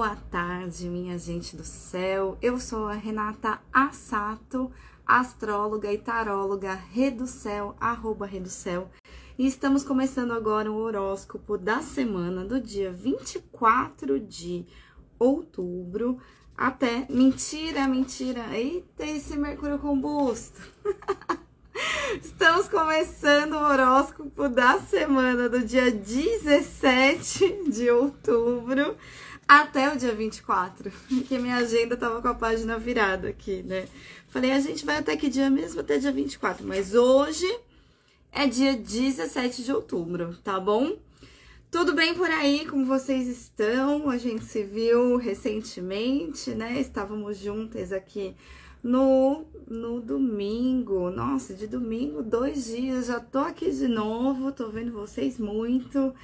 boa tarde, minha gente do céu. Eu sou a Renata Assato, astróloga e taróloga Reducel, arroba Reducel. E estamos começando agora o horóscopo da semana do dia 24 de outubro até. Mentira, mentira! Eita, esse Mercúrio combusto! Estamos começando o horóscopo da semana do dia 17 de outubro até o dia 24, que minha agenda tava com a página virada aqui, né? Falei, a gente vai até que dia mesmo? Até dia 24, mas hoje é dia 17 de outubro, tá bom? Tudo bem por aí? Como vocês estão? A gente se viu recentemente, né? Estávamos juntas aqui no, no domingo. Nossa, de domingo, dois dias, já tô aqui de novo, tô vendo vocês muito,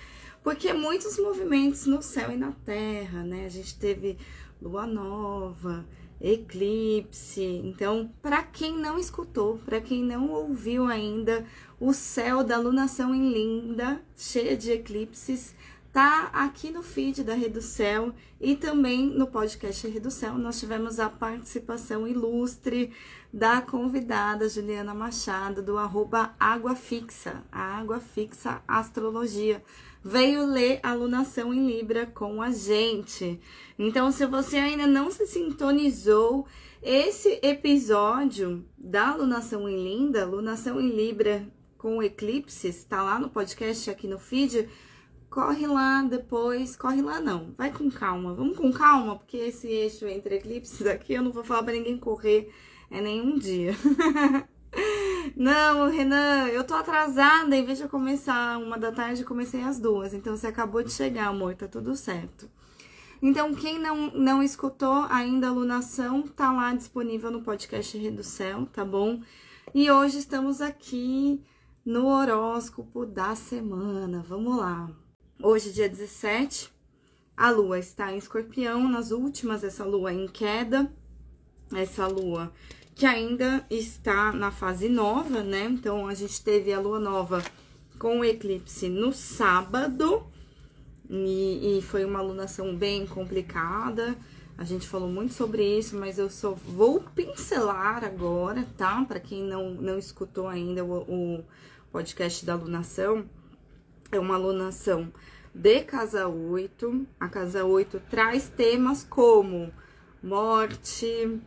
porque muitos movimentos no céu e na terra, né? A gente teve lua nova, eclipse. Então, para quem não escutou, para quem não ouviu ainda, o céu da lunação em Linda, cheia de eclipses, tá aqui no feed da Reducel e também no podcast Reducel. Nós tivemos a participação ilustre da convidada Juliana Machado, do arroba Água Fixa, a Água Fixa Astrologia. Veio ler alunação em Libra com a gente. Então, se você ainda não se sintonizou, esse episódio da alunação em Linda, alunação em Libra com eclipses, tá lá no podcast aqui no feed corre lá depois, corre lá não, vai com calma, vamos com calma, porque esse eixo entre eclipses aqui eu não vou falar para ninguém correr é nenhum dia. não, Renan, eu tô atrasada, em vez de eu começar uma da tarde, comecei às duas, então você acabou de chegar, amor, tá tudo certo. Então, quem não, não escutou ainda a alunação, tá lá disponível no podcast Reducel, tá bom? E hoje estamos aqui no horóscopo da semana. Vamos lá. Hoje, dia 17, a lua está em escorpião, nas últimas, essa lua em queda, essa lua que ainda está na fase nova, né? Então, a gente teve a lua nova com o eclipse no sábado, e, e foi uma alunação bem complicada. A gente falou muito sobre isso, mas eu só vou pincelar agora, tá? Para quem não, não escutou ainda o, o podcast da alunação é uma alunação de casa 8. A casa 8 traz temas como morte,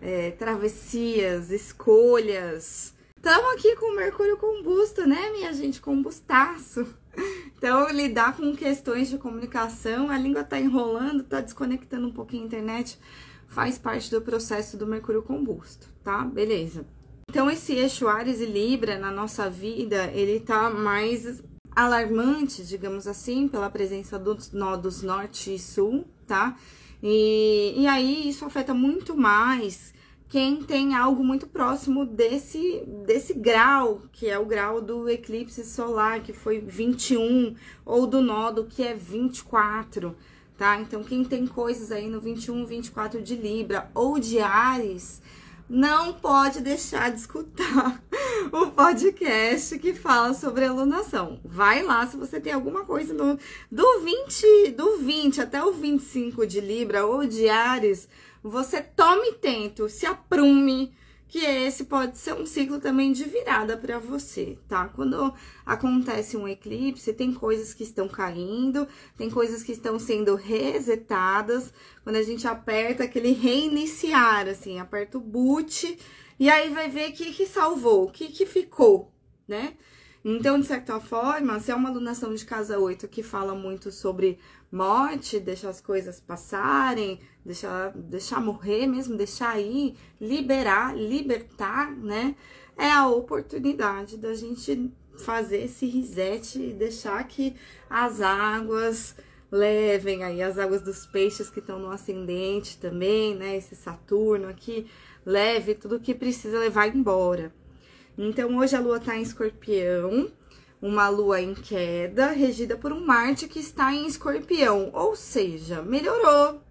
é, travessias, escolhas. Estamos aqui com Mercúrio combusto, né, minha gente? Combustaço. Então, lidar com questões de comunicação, a língua tá enrolando, tá desconectando um pouquinho a internet, faz parte do processo do Mercúrio combusto, tá? Beleza. Então, esse eixo Ares e Libra na nossa vida, ele tá mais alarmante, digamos assim, pela presença dos nodos norte e sul, tá? E, e aí isso afeta muito mais quem tem algo muito próximo desse, desse grau, que é o grau do eclipse solar, que foi 21, ou do nodo, que é 24, tá? Então, quem tem coisas aí no 21, 24 de Libra ou de Ares, não pode deixar de escutar o podcast que fala sobre alunação. Vai lá se você tem alguma coisa no, do 20, do 20 até o 25 de Libra ou de Ares, você tome tento, se aprume, que esse pode ser um ciclo também de virada para você, tá? Quando acontece um eclipse, tem coisas que estão caindo, tem coisas que estão sendo resetadas. Quando a gente aperta aquele reiniciar, assim, aperta o boot e aí vai ver o que, que salvou, o que, que ficou, né? Então, de certa forma, se é uma alunação de casa 8 que fala muito sobre morte, deixar as coisas passarem, deixar, deixar morrer mesmo, deixar ir, liberar, libertar, né? É a oportunidade da gente fazer esse reset e deixar que as águas levem aí, as águas dos peixes que estão no ascendente também, né? Esse Saturno aqui, leve tudo que precisa levar embora. Então, hoje a lua tá em escorpião, uma lua em queda, regida por um Marte que está em escorpião, ou seja, melhorou.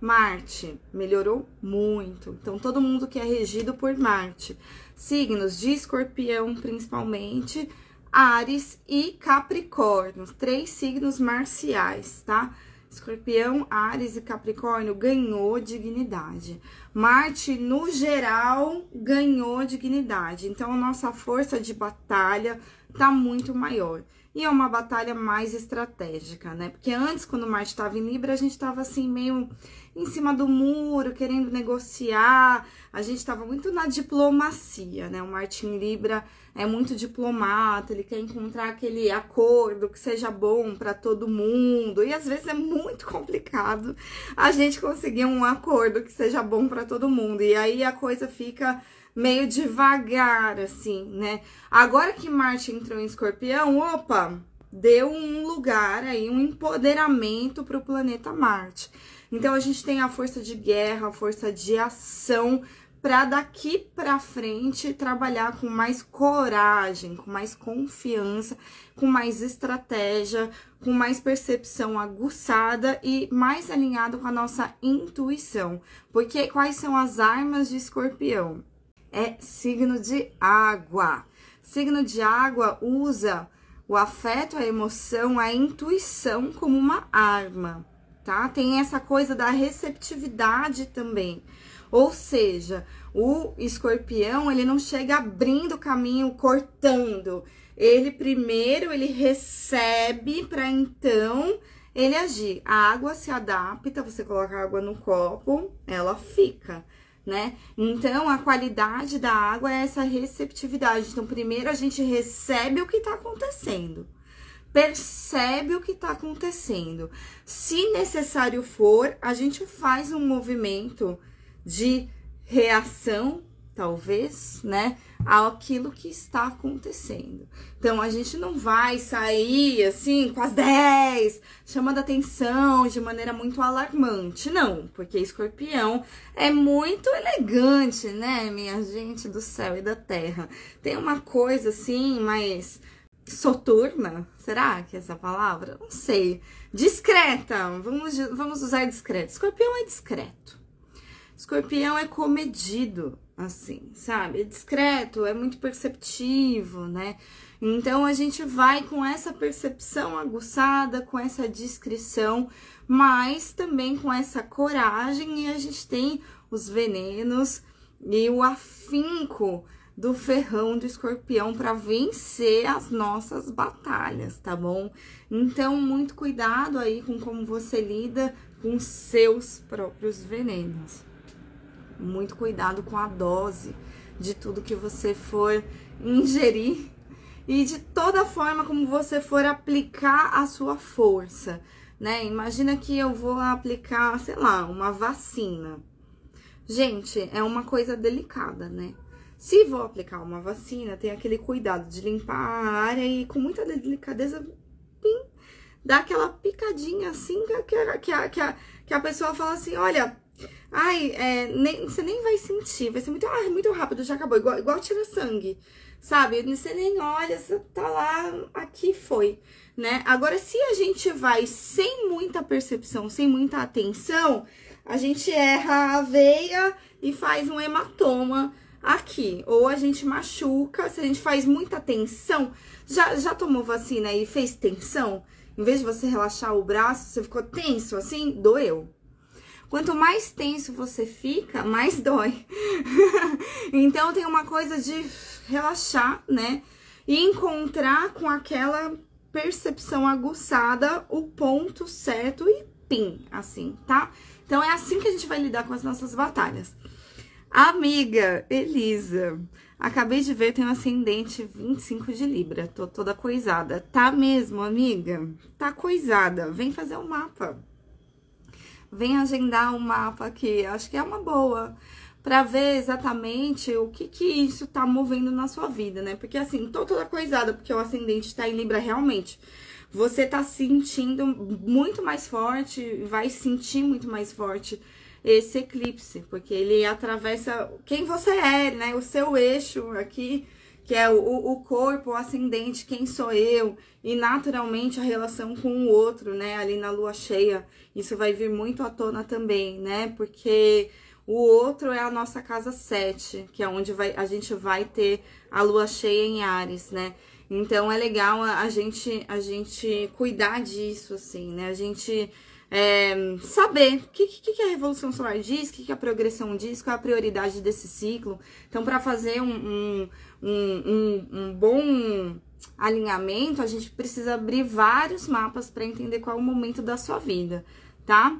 Marte melhorou muito. Então, todo mundo que é regido por Marte, signos de escorpião principalmente, Ares e Capricórnio, três signos marciais, tá? Escorpião, Ares e Capricórnio ganhou dignidade. Marte, no geral, ganhou dignidade. Então, a nossa força de batalha tá muito maior. E é uma batalha mais estratégica, né? Porque antes, quando Marte estava em Libra, a gente estava assim, meio em cima do muro, querendo negociar. A gente estava muito na diplomacia, né? O Marte em Libra é muito diplomata, ele quer encontrar aquele acordo que seja bom para todo mundo. E às vezes é muito complicado a gente conseguir um acordo que seja bom para todo mundo. E aí a coisa fica meio devagar, assim, né? Agora que Marte entrou em escorpião, opa, deu um lugar aí, um empoderamento para o planeta Marte. Então a gente tem a força de guerra, a força de ação para daqui para frente trabalhar com mais coragem, com mais confiança, com mais estratégia, com mais percepção aguçada e mais alinhado com a nossa intuição. Porque quais são as armas de escorpião? é signo de água. Signo de água usa o afeto, a emoção, a intuição como uma arma, tá? Tem essa coisa da receptividade também. Ou seja, o escorpião, ele não chega abrindo o caminho, cortando. Ele primeiro, ele recebe para então ele agir. A água se adapta, você coloca água no copo, ela fica né? Então, a qualidade da água é essa receptividade. Então, primeiro a gente recebe o que está acontecendo, percebe o que está acontecendo. Se necessário for, a gente faz um movimento de reação talvez, né, aquilo que está acontecendo. Então a gente não vai sair assim com as 10, chamando atenção de maneira muito alarmante, não, porque escorpião é muito elegante, né, minha gente do céu e da terra. Tem uma coisa assim, mais soturna, será que é essa palavra? Não sei. Discreta, vamos, vamos usar discreto. Escorpião é discreto. Escorpião é comedido assim, sabe? É discreto, é muito perceptivo, né? Então a gente vai com essa percepção aguçada, com essa discrição, mas também com essa coragem e a gente tem os venenos e o afinco do ferrão do escorpião para vencer as nossas batalhas, tá bom? Então, muito cuidado aí com como você lida com seus próprios venenos muito cuidado com a dose de tudo que você for ingerir e de toda forma como você for aplicar a sua força, né? Imagina que eu vou aplicar, sei lá, uma vacina. Gente, é uma coisa delicada, né? Se vou aplicar uma vacina, tem aquele cuidado de limpar a área e com muita delicadeza, pim, dá aquela picadinha assim que, que, que, que, a, que a pessoa fala assim: olha, Ai, é, nem, você nem vai sentir, vai ser muito, ah, muito rápido, já acabou, igual, igual tira sangue, sabe? Você nem olha, você tá lá, aqui foi, né? Agora, se a gente vai sem muita percepção, sem muita atenção, a gente erra a veia e faz um hematoma aqui. Ou a gente machuca, se a gente faz muita tensão. Já, já tomou vacina e fez tensão? Em vez de você relaxar o braço, você ficou tenso assim? Doeu. Quanto mais tenso você fica, mais dói. então tem uma coisa de relaxar, né? E encontrar com aquela percepção aguçada o ponto certo e pim, assim, tá? Então é assim que a gente vai lidar com as nossas batalhas. Amiga Elisa, acabei de ver, tem um ascendente 25 de Libra, tô toda coisada. Tá mesmo, amiga? Tá coisada. Vem fazer o um mapa vem agendar um mapa aqui, acho que é uma boa para ver exatamente o que que isso tá movendo na sua vida, né? Porque assim, tô toda coisada, porque o ascendente tá em Libra realmente. Você tá sentindo muito mais forte, vai sentir muito mais forte esse eclipse, porque ele atravessa quem você é, né? O seu eixo aqui que é o, o corpo, o ascendente, quem sou eu, e naturalmente a relação com o outro, né? Ali na lua cheia, isso vai vir muito à tona também, né? Porque o outro é a nossa casa 7, que é onde vai, a gente vai ter a lua cheia em Ares, né? Então é legal a, a gente a gente cuidar disso, assim, né? A gente é, saber o que, que, que, a Revolução Solar diz, o que, que a progressão diz, qual é a prioridade desse ciclo. Então, para fazer um, um, um, um, bom alinhamento, a gente precisa abrir vários mapas para entender qual é o momento da sua vida, tá?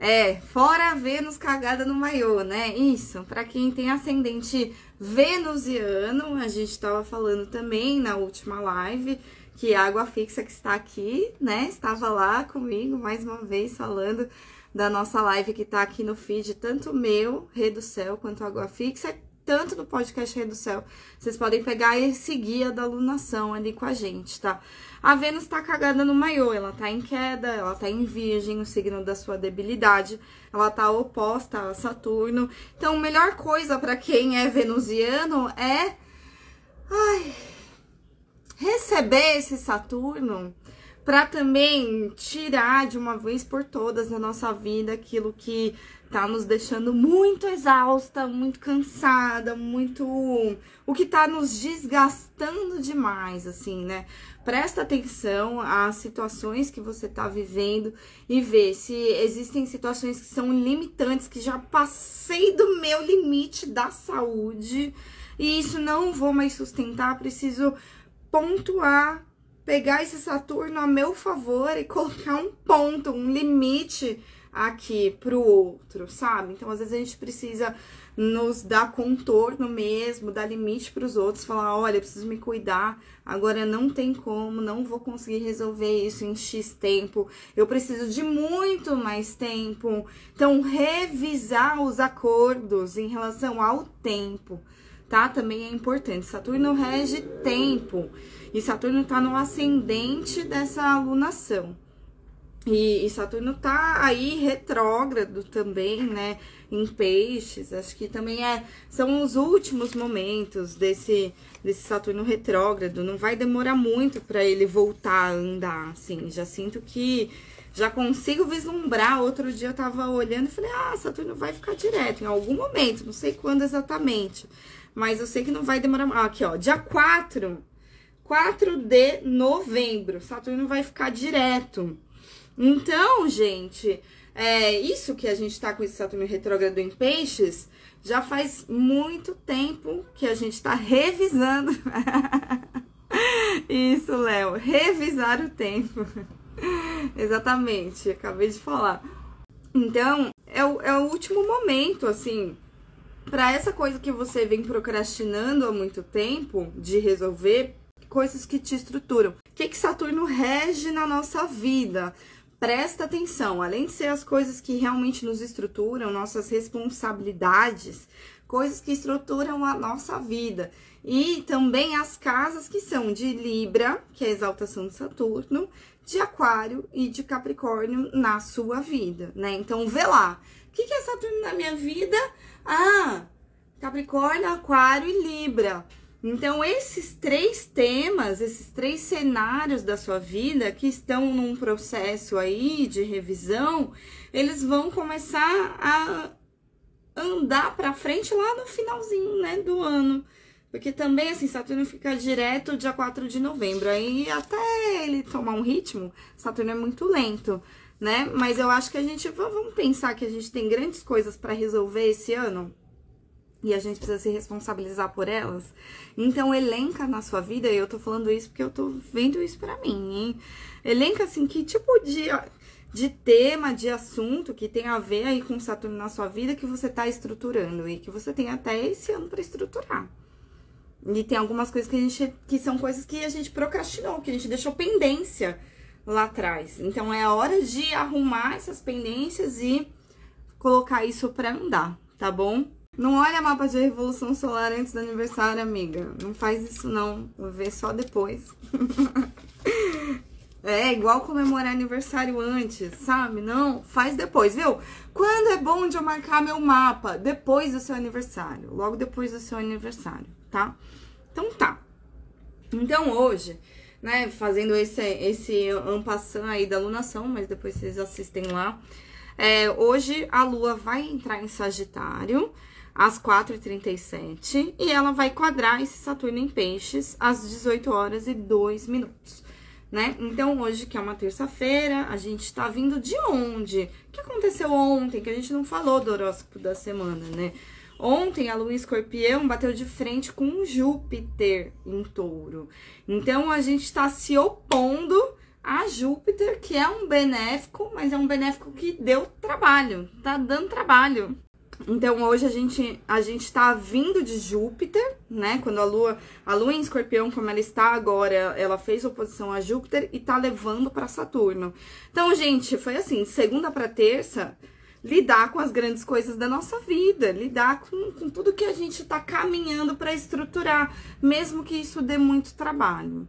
É, fora Vênus cagada no maiô, né? Isso, para quem tem ascendente venusiano, a gente estava falando também na última live que a Água Fixa que está aqui, né? Estava lá comigo mais uma vez falando da nossa live que está aqui no feed, tanto meu, Rei do Céu, quanto Água Fixa, tanto no podcast Rei do Céu. Vocês podem pegar e seguir a da alunação ali com a gente, tá? A Vênus tá cagada no maiô, ela tá em queda, ela tá em virgem, o signo da sua debilidade, ela tá oposta a Saturno. Então, a melhor coisa para quem é venusiano é. Ai, receber esse Saturno para também tirar de uma vez por todas da nossa vida aquilo que tá nos deixando muito exausta, muito cansada, muito o que tá nos desgastando demais, assim, né? Presta atenção às situações que você tá vivendo e vê se existem situações que são limitantes, que já passei do meu limite da saúde e isso não vou mais sustentar, preciso pontuar, pegar esse Saturno a meu favor e colocar um ponto, um limite aqui pro outro, sabe? Então, às vezes a gente precisa nos dar contorno mesmo, dar limite para os outros, falar, olha, preciso me cuidar, agora não tem como, não vou conseguir resolver isso em X tempo, eu preciso de muito mais tempo. Então, revisar os acordos em relação ao tempo tá? Também é importante. Saturno rege tempo e Saturno tá no ascendente dessa alunação. E, e, Saturno tá aí retrógrado também, né? Em peixes. Acho que também é, são os últimos momentos desse, desse Saturno retrógrado. Não vai demorar muito para ele voltar a andar, assim. Já sinto que já consigo vislumbrar. Outro dia eu tava olhando e falei, ah, Saturno vai ficar direto em algum momento, não sei quando exatamente mas eu sei que não vai demorar. Aqui, ó, dia 4, 4 de novembro, Saturno vai ficar direto. Então, gente, é isso que a gente tá com esse Saturno retrógrado em peixes, já faz muito tempo que a gente tá revisando. isso, Léo, revisar o tempo. Exatamente, acabei de falar. Então, é o, é o último momento, assim, para essa coisa que você vem procrastinando há muito tempo de resolver, coisas que te estruturam. O que, que Saturno rege na nossa vida? Presta atenção, além de ser as coisas que realmente nos estruturam, nossas responsabilidades, coisas que estruturam a nossa vida. E também as casas que são de Libra, que é a exaltação de Saturno, de Aquário e de Capricórnio na sua vida, né? Então, vê lá. O que, que é Saturno na minha vida? Ah, Capricórnio, Aquário e Libra. Então, esses três temas, esses três cenários da sua vida que estão num processo aí de revisão, eles vão começar a andar para frente lá no finalzinho, né, do ano. Porque também, assim, Saturno fica direto dia 4 de novembro. Aí, até ele tomar um ritmo, Saturno é muito lento né? Mas eu acho que a gente vamos pensar que a gente tem grandes coisas para resolver esse ano e a gente precisa se responsabilizar por elas. Então elenca na sua vida, eu tô falando isso porque eu tô vendo isso para mim, hein? Elenca assim que tipo de de tema, de assunto que tem a ver aí com Saturno na sua vida que você tá estruturando e que você tem até esse ano para estruturar. E tem algumas coisas que a gente que são coisas que a gente procrastinou, que a gente deixou pendência lá atrás. Então é hora de arrumar essas pendências e colocar isso para andar, tá bom? Não olha mapa de revolução solar antes do aniversário, amiga. Não faz isso não. Vou ver só depois. é igual comemorar aniversário antes, sabe? Não, faz depois, viu? Quando é bom de eu marcar meu mapa? Depois do seu aniversário. Logo depois do seu aniversário, tá? Então tá. Então hoje né, fazendo esse, esse ampassão aí da lunação, mas depois vocês assistem lá. É, hoje a lua vai entrar em Sagitário às 4h37 e ela vai quadrar esse Saturno em Peixes às 18 horas e 2 minutos. né? Então, hoje, que é uma terça-feira, a gente tá vindo de onde? O que aconteceu ontem, que a gente não falou do horóscopo da semana, né? Ontem, a lua escorpião bateu de frente com Júpiter em touro. Então, a gente está se opondo a Júpiter, que é um benéfico, mas é um benéfico que deu trabalho, tá dando trabalho. Então hoje a gente a gente tá vindo de Júpiter, né? Quando a lua a lua em Escorpião, como ela está agora, ela fez oposição a Júpiter e tá levando para Saturno. Então, gente, foi assim, segunda para terça, lidar com as grandes coisas da nossa vida, lidar com, com tudo que a gente tá caminhando para estruturar, mesmo que isso dê muito trabalho.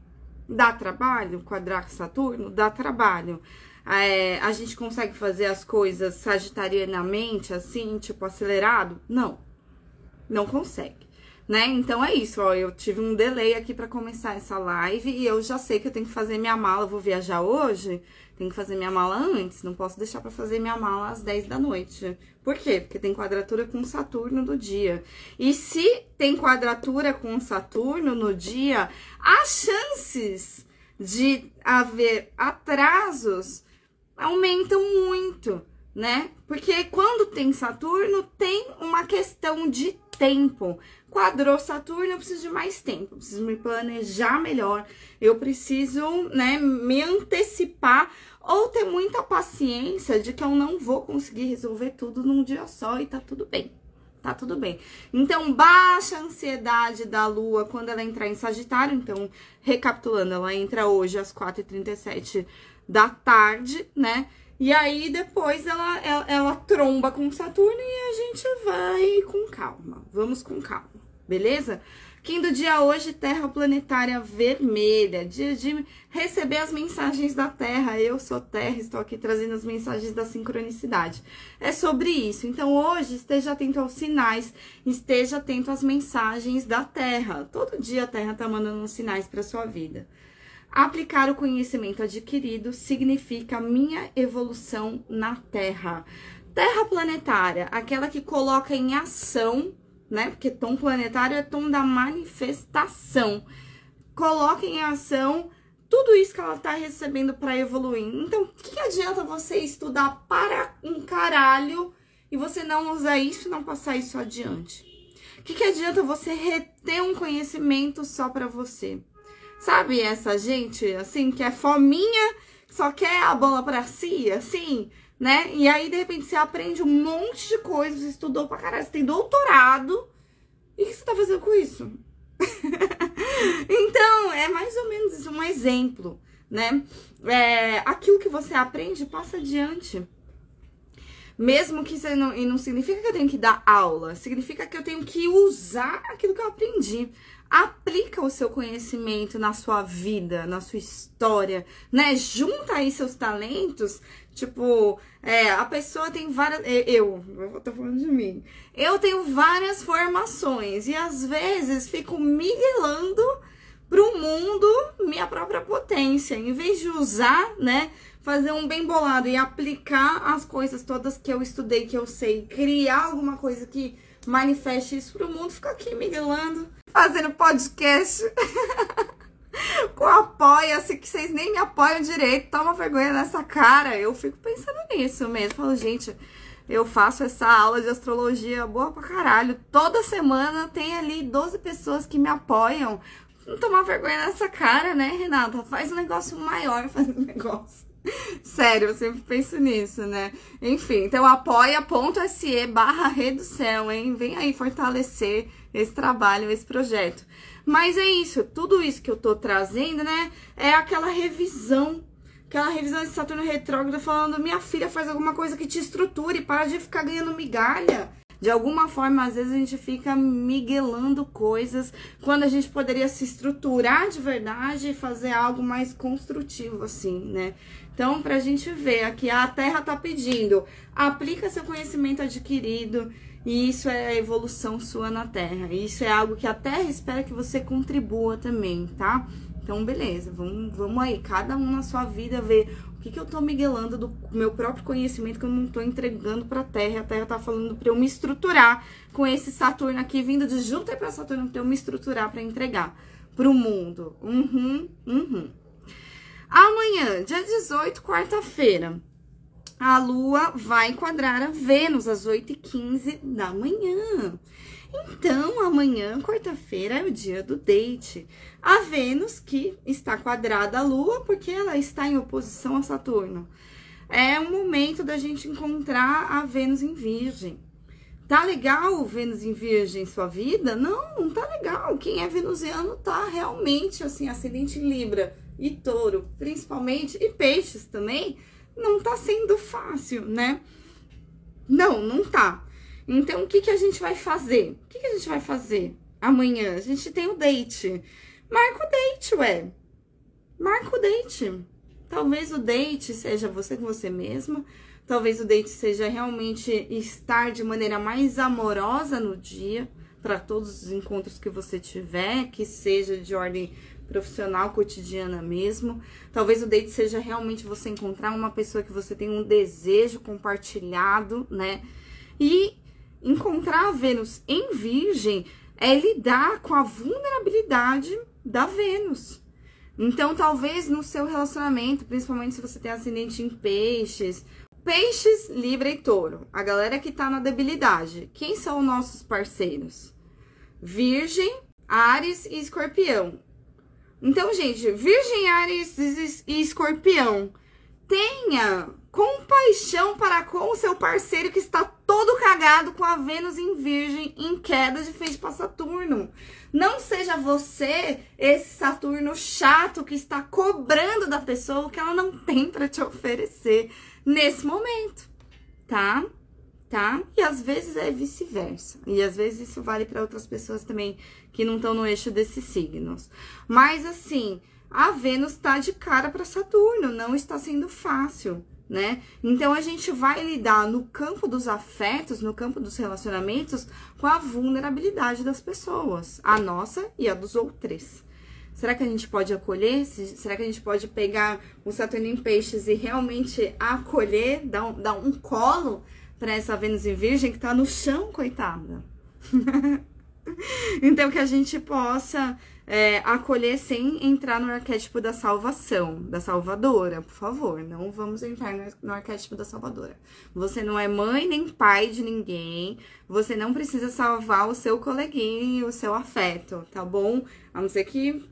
Dá trabalho quadrar Saturno? Dá trabalho é, a gente consegue fazer as coisas sagitarianamente, assim, tipo, acelerado? Não, não consegue. Né? Então é isso, ó, eu tive um delay aqui para começar essa live e eu já sei que eu tenho que fazer minha mala, eu vou viajar hoje, tenho que fazer minha mala antes, não posso deixar para fazer minha mala às 10 da noite. Por quê? Porque tem quadratura com Saturno no dia. E se tem quadratura com Saturno no dia, as chances de haver atrasos aumentam muito, né? Porque quando tem Saturno, tem uma questão de tempo. Quadrou Saturno, eu preciso de mais tempo, eu preciso me planejar melhor, eu preciso, né, me antecipar ou ter muita paciência de que eu não vou conseguir resolver tudo num dia só e tá tudo bem. Tá tudo bem. Então, baixa a ansiedade da Lua quando ela entrar em Sagitário. Então, recapitulando, ela entra hoje às 4h37 da tarde, né? E aí depois ela, ela, ela tromba com Saturno e a gente vai com calma. Vamos com calma, beleza? Quem do dia hoje, Terra Planetária Vermelha, dia de receber as mensagens da Terra. Eu sou Terra, estou aqui trazendo as mensagens da sincronicidade. É sobre isso. Então hoje esteja atento aos sinais, esteja atento às mensagens da Terra. Todo dia a Terra tá mandando uns sinais para sua vida. Aplicar o conhecimento adquirido significa minha evolução na Terra. Terra planetária, aquela que coloca em ação, né? Porque tom planetário é tom da manifestação. Coloca em ação tudo isso que ela está recebendo para evoluir. Então, que adianta você estudar para um caralho e você não usar isso e não passar isso adiante? Que, que adianta você reter um conhecimento só para você? Sabe essa gente, assim, que é fominha, só quer a bola pra si, assim, né? E aí, de repente, você aprende um monte de coisas, você estudou pra caralho, você tem doutorado. E o que você tá fazendo com isso? então, é mais ou menos isso, um exemplo, né? É, aquilo que você aprende, passa adiante. Mesmo que isso não, e não significa que eu tenho que dar aula, significa que eu tenho que usar aquilo que eu aprendi aplica o seu conhecimento na sua vida, na sua história, né? Junta aí seus talentos. Tipo, é, a pessoa tem várias. Eu, eu tô falando de mim. Eu tenho várias formações e às vezes fico miguelando pro mundo minha própria potência. Em vez de usar, né? Fazer um bem bolado e aplicar as coisas todas que eu estudei, que eu sei, criar alguma coisa que manifeste isso pro mundo, fica aqui miguelando fazendo podcast com apoia-se, que vocês nem me apoiam direito, toma vergonha nessa cara. Eu fico pensando nisso mesmo. Falo, gente, eu faço essa aula de astrologia boa pra caralho. Toda semana tem ali 12 pessoas que me apoiam. Não tomar vergonha nessa cara, né, Renata? Faz um negócio maior, faz um negócio. Sério, eu sempre penso nisso, né? Enfim, então apoia.se barra redução, hein? Vem aí fortalecer esse trabalho, esse projeto. Mas é isso, tudo isso que eu tô trazendo, né? É aquela revisão, aquela revisão de Saturno retrógrado falando: minha filha faz alguma coisa que te estruture, para de ficar ganhando migalha. De alguma forma, às vezes a gente fica miguelando coisas quando a gente poderia se estruturar de verdade e fazer algo mais construtivo, assim, né? Então, pra gente ver aqui, a Terra tá pedindo, aplica seu conhecimento adquirido, e isso é a evolução sua na Terra. Isso é algo que a Terra espera que você contribua também, tá? Então, beleza, vamos, vamos aí, cada um na sua vida ver o que, que eu tô miguelando do meu próprio conhecimento que eu não tô entregando pra Terra. A Terra tá falando pra eu me estruturar com esse Saturno aqui, vindo de Júpiter pra Saturno, pra eu me estruturar para entregar pro mundo. Uhum, uhum. Amanhã, dia 18, quarta-feira, a Lua vai enquadrar a Vênus às 8h15 da manhã. Então, amanhã, quarta-feira, é o dia do date. A Vênus, que está quadrada à Lua, porque ela está em oposição a Saturno. É um momento da gente encontrar a Vênus em Virgem. Tá legal Vênus em Virgem em sua vida? Não, não tá legal. Quem é venusiano tá realmente assim, ascendente Libra e Touro, principalmente, e Peixes também, não tá sendo fácil, né? Não, não tá. Então, o que, que a gente vai fazer? O que, que a gente vai fazer amanhã? A gente tem o date. Marca o date, ué. Marca o date. Talvez o date seja você com você mesma. Talvez o date seja realmente estar de maneira mais amorosa no dia, para todos os encontros que você tiver, que seja de ordem profissional, cotidiana mesmo. Talvez o date seja realmente você encontrar uma pessoa que você tem um desejo compartilhado, né? E encontrar a Vênus em Virgem é lidar com a vulnerabilidade da Vênus. Então, talvez no seu relacionamento, principalmente se você tem ascendente em peixes, peixes, Libra e Touro, a galera que tá na debilidade, quem são nossos parceiros? Virgem, Ares e Escorpião. Então, gente, Virgem, Ares e Escorpião, tenha compaixão para com o seu parceiro que está todo cagado com a Vênus em Virgem em queda de frente para Saturno. Não seja você esse Saturno chato que está cobrando da pessoa o que ela não tem para te oferecer nesse momento, tá? Tá? E às vezes é vice-versa. E às vezes isso vale para outras pessoas também que não estão no eixo desses signos. Mas assim, a Vênus está de cara para Saturno, não está sendo fácil né? Então a gente vai lidar no campo dos afetos, no campo dos relacionamentos, com a vulnerabilidade das pessoas, a nossa e a dos outros. Será que a gente pode acolher? Será que a gente pode pegar o Saturno em Peixes e realmente acolher, dar um, dar um colo para essa Vênus em Virgem que tá no chão, coitada? então que a gente possa é, acolher sem entrar no arquétipo da salvação, da salvadora, por favor. Não vamos entrar no, no arquétipo da salvadora. Você não é mãe nem pai de ninguém. Você não precisa salvar o seu coleguinha e o seu afeto, tá bom? A não ser que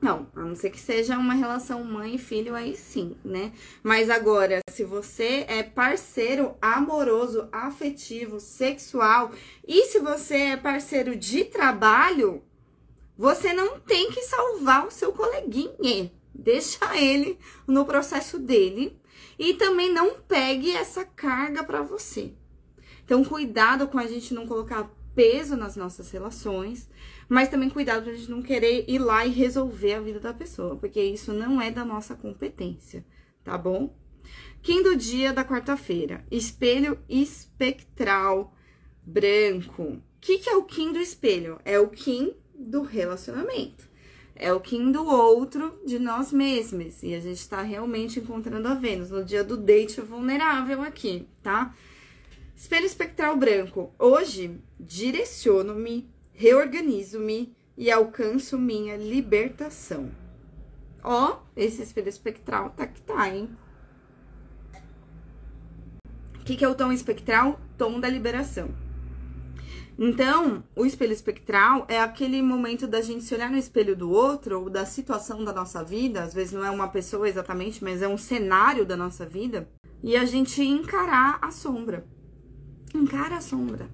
não, a não ser que seja uma relação mãe e filho, aí sim, né? Mas agora, se você é parceiro amoroso, afetivo, sexual, e se você é parceiro de trabalho, você não tem que salvar o seu coleguinha. Deixa ele no processo dele e também não pegue essa carga para você. Então, cuidado com a gente não colocar peso nas nossas relações, mas também cuidado pra gente não querer ir lá e resolver a vida da pessoa, porque isso não é da nossa competência, tá bom? Do dia da quarta-feira, espelho espectral branco. O que, que é o Kim do espelho? É o Kim do relacionamento. É o Kim do outro de nós mesmos. E a gente está realmente encontrando a Vênus no dia do date vulnerável aqui, tá? Espelho espectral branco. Hoje, direciono-me, reorganizo-me e alcanço minha libertação. Ó, esse espelho espectral tá que tá, hein? O que, que é o tom espectral? Tom da liberação. Então, o espelho espectral é aquele momento da gente se olhar no espelho do outro, ou da situação da nossa vida, às vezes não é uma pessoa exatamente, mas é um cenário da nossa vida, e a gente encarar a sombra. Encara a sombra.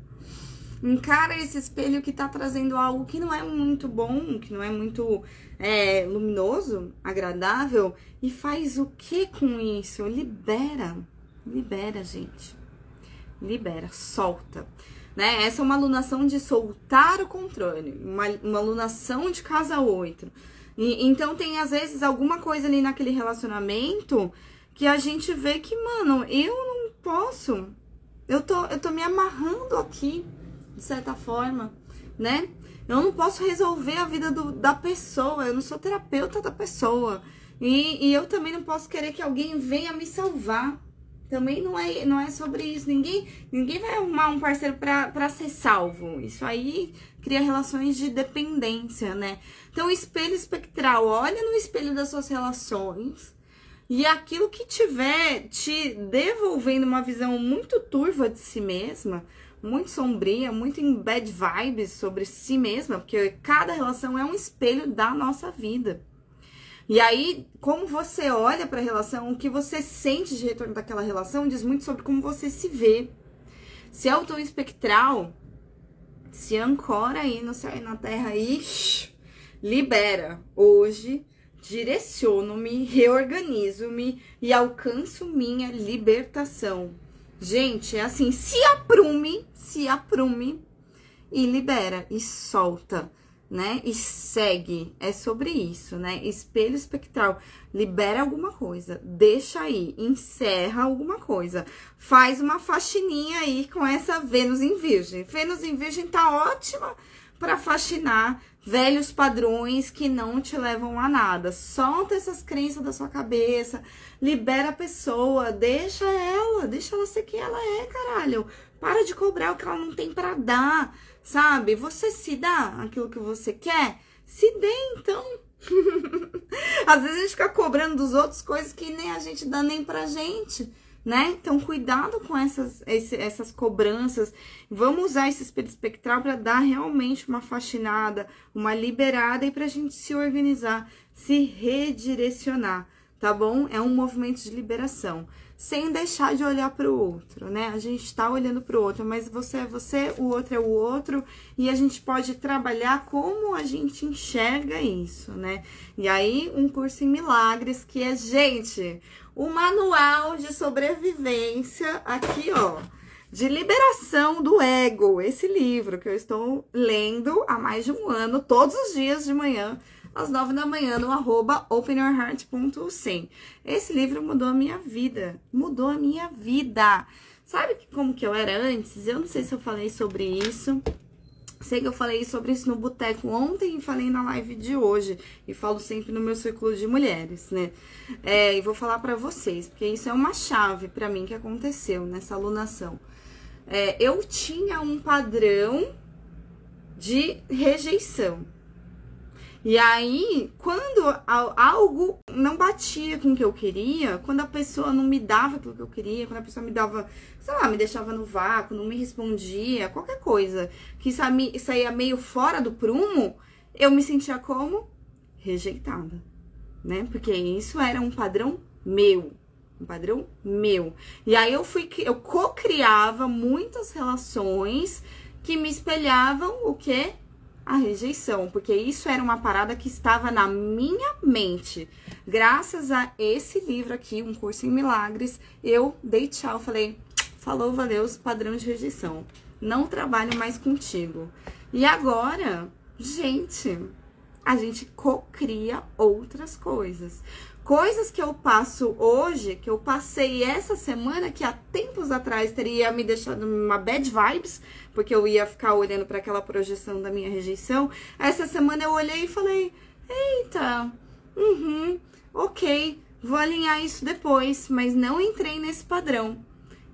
Encara esse espelho que tá trazendo algo que não é muito bom, que não é muito é, luminoso, agradável, e faz o que com isso? Libera. Libera, gente. Libera, solta né? Essa é uma alunação de soltar o controle, uma, uma alunação de casa 8. E, então tem às vezes alguma coisa ali naquele relacionamento que a gente vê que, mano, eu não posso. Eu tô, eu tô me amarrando aqui, de certa forma, né? Eu não posso resolver a vida do, da pessoa, eu não sou terapeuta da pessoa. E, e eu também não posso querer que alguém venha me salvar. Também não é, não é sobre isso. Ninguém, ninguém vai arrumar um parceiro para ser salvo. Isso aí cria relações de dependência, né? Então, espelho espectral, olha no espelho das suas relações. E aquilo que tiver te devolvendo uma visão muito turva de si mesma, muito sombria, muito em bad vibes sobre si mesma, porque cada relação é um espelho da nossa vida. E aí, como você olha para a relação, o que você sente de retorno daquela relação diz muito sobre como você se vê. Se é o tom espectral, se ancora aí no céu e na terra e libera. Hoje, direciono-me, reorganizo-me e alcanço minha libertação. Gente, é assim, se aprume, se aprume e libera e solta né? E segue. É sobre isso, né? Espelho espectral. Libera alguma coisa, deixa aí, encerra alguma coisa. Faz uma faxininha aí com essa Vênus em Virgem. Vênus em Virgem tá ótima para faxinar velhos padrões que não te levam a nada. Solta essas crenças da sua cabeça, libera a pessoa, deixa ela, deixa ela ser quem ela é, caralho. Para de cobrar o que ela não tem para dar sabe? Você se dá aquilo que você quer? Se dê então. Às vezes a gente fica cobrando dos outros coisas que nem a gente dá nem pra gente, né? Então, cuidado com essas, esse, essas cobranças. Vamos usar esse espelho espectral para dar realmente uma faxinada, uma liberada e pra gente se organizar, se redirecionar, tá bom? É um movimento de liberação sem deixar de olhar para o outro, né? A gente está olhando para o outro, mas você é você, o outro é o outro, e a gente pode trabalhar como a gente enxerga isso, né? E aí, um curso em milagres que é, gente, o manual de sobrevivência aqui, ó, de liberação do ego, esse livro que eu estou lendo há mais de um ano, todos os dias de manhã às nove da manhã no arroba openyourheart.sim. Esse livro mudou a minha vida, mudou a minha vida. Sabe como que eu era antes? Eu não sei se eu falei sobre isso. Sei que eu falei sobre isso no boteco ontem e falei na live de hoje. E falo sempre no meu círculo de mulheres, né? É, e vou falar para vocês, porque isso é uma chave para mim que aconteceu nessa alunação. É, eu tinha um padrão de rejeição. E aí, quando algo não batia com o que eu queria, quando a pessoa não me dava aquilo que eu queria, quando a pessoa me dava, sei lá, me deixava no vácuo, não me respondia, qualquer coisa que saía meio fora do prumo, eu me sentia como rejeitada, né? Porque isso era um padrão meu, um padrão meu. E aí eu fui eu co-criava muitas relações que me espelhavam o quê? A rejeição, porque isso era uma parada que estava na minha mente. Graças a esse livro aqui, Um Curso em Milagres, eu dei tchau, falei, falou, valeu, padrão de rejeição. Não trabalho mais contigo. E agora, gente, a gente cocria outras coisas. Coisas que eu passo hoje, que eu passei essa semana, que há tempos atrás teria me deixado uma bad vibes, porque eu ia ficar olhando para aquela projeção da minha rejeição. Essa semana eu olhei e falei: eita, uhum, ok, vou alinhar isso depois, mas não entrei nesse padrão.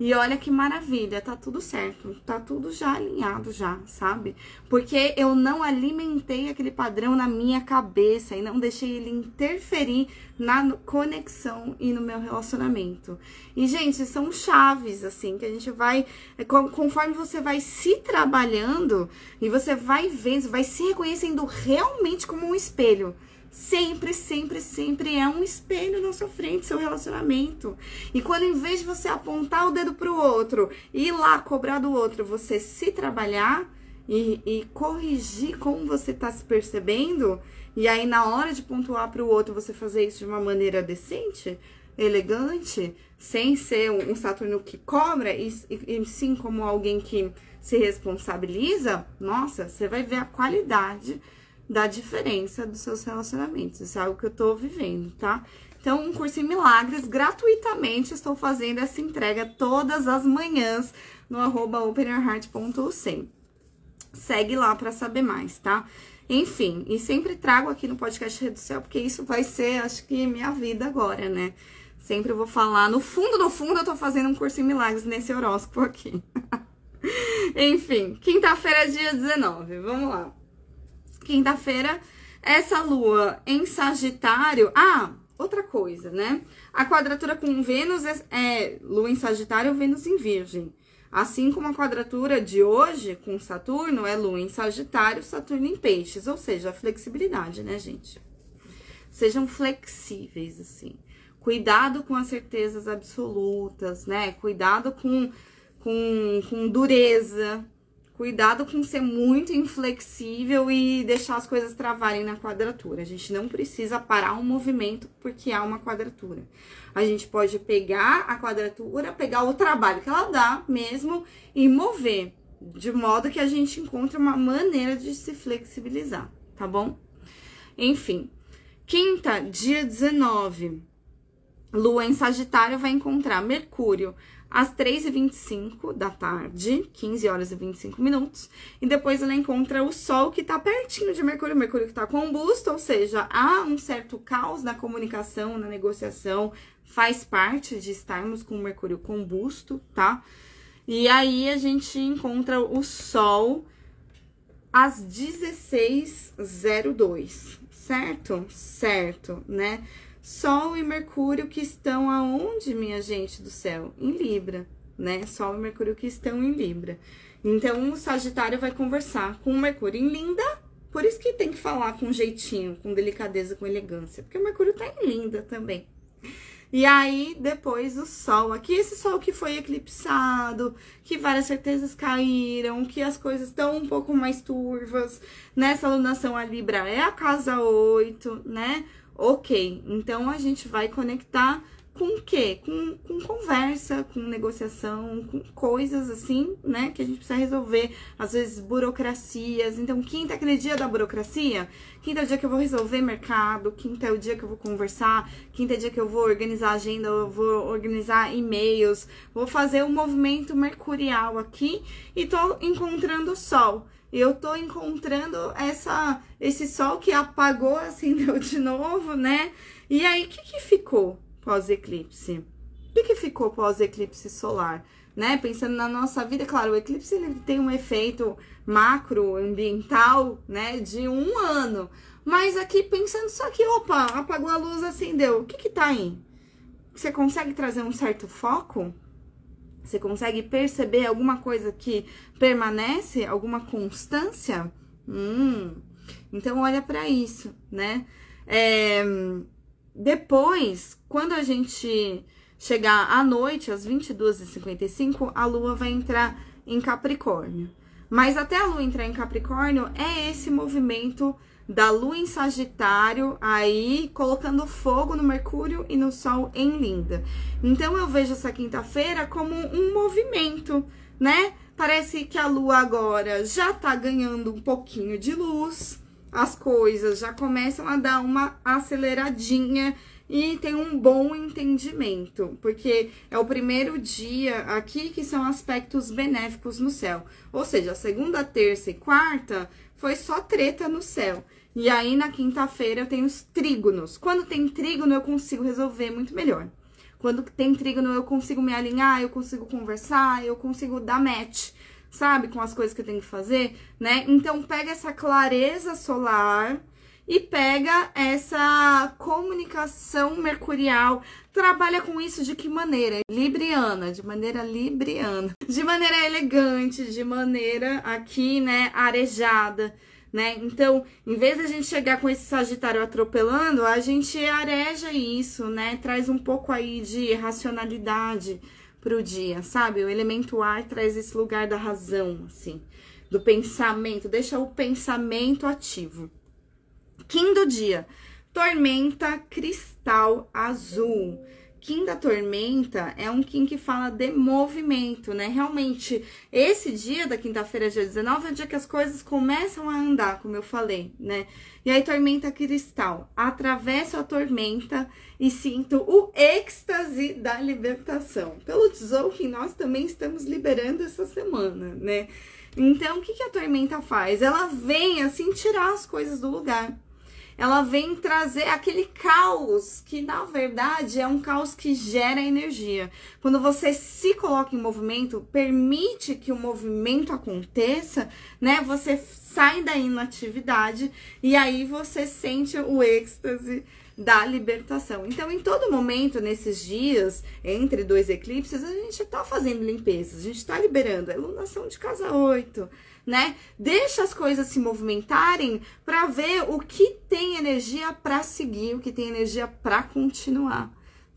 E olha que maravilha, tá tudo certo, tá tudo já alinhado já, sabe? Porque eu não alimentei aquele padrão na minha cabeça e não deixei ele interferir na conexão e no meu relacionamento. E gente, são chaves assim que a gente vai é, conforme você vai se trabalhando e você vai vendo, vai se reconhecendo realmente como um espelho sempre, sempre, sempre é um espelho na sua frente, seu relacionamento. E quando em vez de você apontar o dedo pro outro e ir lá cobrar do outro, você se trabalhar e, e corrigir como você tá se percebendo, e aí na hora de pontuar pro outro você fazer isso de uma maneira decente, elegante, sem ser um, Saturno que cobra, e, e, e sim como alguém que se responsabiliza, nossa, você vai ver a qualidade da diferença dos seus relacionamentos. Isso é algo que eu tô vivendo, tá? Então, um curso em milagres, gratuitamente, estou fazendo essa entrega todas as manhãs no arroba Segue lá para saber mais, tá? Enfim, e sempre trago aqui no podcast Rede do Céu, porque isso vai ser, acho que, minha vida agora, né? Sempre vou falar, no fundo, no fundo, eu tô fazendo um curso em milagres nesse horóscopo aqui. Enfim, quinta-feira, dia 19, vamos lá. Quinta-feira, essa lua em Sagitário. Ah, outra coisa, né? A quadratura com Vênus é, é lua em Sagitário, Vênus em Virgem. Assim como a quadratura de hoje com Saturno é Lua em Sagitário, Saturno em Peixes, ou seja, a flexibilidade, né, gente? Sejam flexíveis, assim. Cuidado com as certezas absolutas, né? Cuidado com, com, com dureza. Cuidado com ser muito inflexível e deixar as coisas travarem na quadratura. A gente não precisa parar um movimento porque há uma quadratura. A gente pode pegar a quadratura, pegar o trabalho que ela dá mesmo e mover, de modo que a gente encontre uma maneira de se flexibilizar, tá bom? Enfim, quinta, dia 19, Lua em Sagitário vai encontrar Mercúrio às 3h25 da tarde, 15 horas e 25 minutos, e depois ela encontra o Sol que tá pertinho de Mercúrio, Mercúrio que tá combusto, ou seja, há um certo caos na comunicação, na negociação, faz parte de estarmos com o Mercúrio combusto, tá? E aí a gente encontra o Sol às 16h02, certo? Certo, né? Sol e Mercúrio que estão aonde, minha gente do céu? Em Libra, né? Sol e Mercúrio que estão em Libra. Então, o Sagitário vai conversar com o Mercúrio em Linda, por isso que tem que falar com jeitinho, com delicadeza, com elegância, porque o Mercúrio tá em Linda também. E aí, depois o Sol, aqui esse Sol que foi eclipsado, que várias certezas caíram, que as coisas estão um pouco mais turvas. Nessa alunação, a Libra é a casa 8, né? Ok, então a gente vai conectar com o quê? Com, com conversa, com negociação, com coisas assim, né? Que a gente precisa resolver. Às vezes, burocracias. Então, quinta é aquele dia da burocracia. Quinta é o dia que eu vou resolver mercado. Quinta é o dia que eu vou conversar. Quinta é o dia que eu vou organizar agenda. Eu vou organizar e-mails. Vou fazer um movimento mercurial aqui. E tô encontrando o sol eu tô encontrando essa esse sol que apagou, acendeu de novo, né? E aí, o que, que ficou pós-eclipse? O que, que ficou pós-eclipse solar? Né? Pensando na nossa vida, claro, o eclipse ele tem um efeito macro ambiental, né, de um ano. Mas aqui pensando só que, opa, apagou a luz, acendeu. O que que tá aí? Você consegue trazer um certo foco? Você consegue perceber alguma coisa que permanece, alguma constância? Hum, então olha para isso, né? É, depois, quando a gente chegar à noite, às 22h55, a lua vai entrar em Capricórnio. Mas até a lua entrar em Capricórnio, é esse movimento da lua em Sagitário, aí colocando fogo no Mercúrio e no Sol em Linda. Então eu vejo essa quinta-feira como um movimento, né? Parece que a lua agora já tá ganhando um pouquinho de luz, as coisas já começam a dar uma aceleradinha e tem um bom entendimento, porque é o primeiro dia aqui que são aspectos benéficos no céu. Ou seja, segunda, terça e quarta foi só treta no céu. E aí, na quinta-feira, eu tenho os trígonos. Quando tem trígono, eu consigo resolver muito melhor. Quando tem trígono, eu consigo me alinhar, eu consigo conversar, eu consigo dar match, sabe? Com as coisas que eu tenho que fazer, né? Então, pega essa clareza solar e pega essa comunicação mercurial. Trabalha com isso de que maneira? Libriana, de maneira libriana. De maneira elegante, de maneira aqui, né, arejada né? Então, em vez de a gente chegar com esse Sagitário atropelando, a gente areja isso, né? Traz um pouco aí de racionalidade pro dia, sabe? O elemento ar traz esse lugar da razão, assim, do pensamento, deixa o pensamento ativo. Quinto dia, tormenta cristal azul. Kim da Tormenta é um Kim que fala de movimento, né? Realmente, esse dia da quinta-feira, dia 19, é o dia que as coisas começam a andar, como eu falei, né? E aí, Tormenta Cristal. Atravesso a tormenta e sinto o êxtase da libertação. Pelo tesouro que nós também estamos liberando essa semana, né? Então, o que, que a tormenta faz? Ela vem, assim, tirar as coisas do lugar ela vem trazer aquele caos que na verdade é um caos que gera energia. Quando você se coloca em movimento, permite que o movimento aconteça, né? Você sai da inatividade e aí você sente o êxtase da libertação. Então, em todo momento, nesses dias, entre dois eclipses, a gente tá fazendo limpezas, a gente tá liberando. É lunação de casa 8, né? Deixa as coisas se movimentarem para ver o que tem energia para seguir, o que tem energia para continuar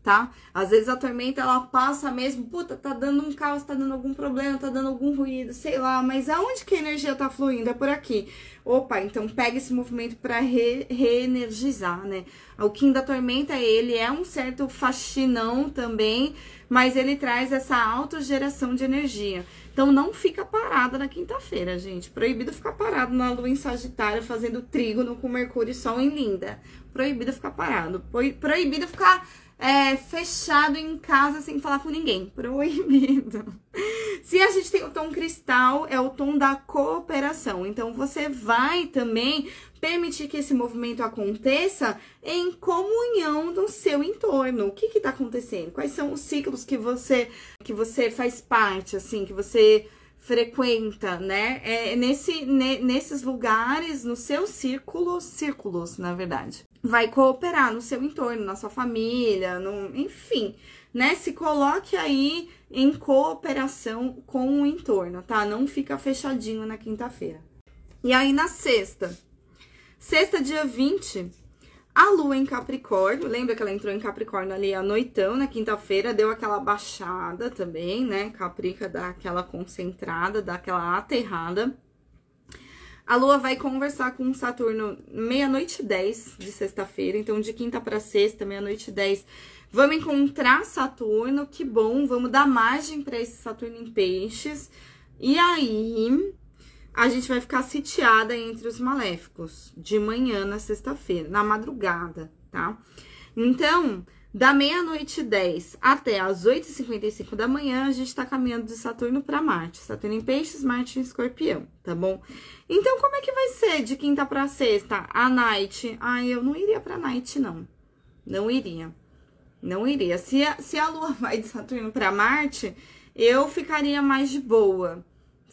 tá? Às vezes a tormenta ela passa mesmo, puta, tá dando um caos, tá dando algum problema, tá dando algum ruído, sei lá, mas aonde que a energia tá fluindo? É por aqui. Opa, então pega esse movimento para re reenergizar, né? O Kim da Tormenta, ele é um certo faxinão também, mas ele traz essa autogeração de energia. Então não fica parada na quinta-feira, gente. Proibido ficar parado na lua em Sagitário fazendo trígono com Mercúrio e Sol em Linda. Proibido ficar parado. Proibido ficar é, fechado em casa sem falar com ninguém. Proibido. Se a gente tem o tom cristal, é o tom da cooperação. Então você vai também permitir que esse movimento aconteça em comunhão no seu entorno. O que está acontecendo? Quais são os ciclos que você que você faz parte, assim, que você frequenta, né? É nesse, ne, nesses lugares, no seu círculo, círculos, na verdade. Vai cooperar no seu entorno, na sua família, no, enfim, né? Se coloque aí em cooperação com o entorno, tá? Não fica fechadinho na quinta-feira. E aí na sexta, sexta, dia 20, a lua em Capricórnio, lembra que ela entrou em Capricórnio ali à noitão, na quinta-feira, deu aquela baixada também, né? Caprica dá aquela concentrada, dá aquela aterrada. A lua vai conversar com Saturno meia-noite e 10 de sexta-feira, então de quinta para sexta, meia-noite e 10. Vamos encontrar Saturno, que bom, vamos dar margem para esse Saturno em peixes. E aí, a gente vai ficar sitiada entre os maléficos de manhã na sexta-feira, na madrugada, tá? Então, da meia-noite 10 até as 8h55 da manhã, a gente tá caminhando de Saturno para Marte. Saturno em Peixes, Marte em Escorpião, tá bom? Então, como é que vai ser de quinta para sexta? A night. Ai, eu não iria pra night, não. Não iria. Não iria. Se a, se a Lua vai de Saturno para Marte, eu ficaria mais de boa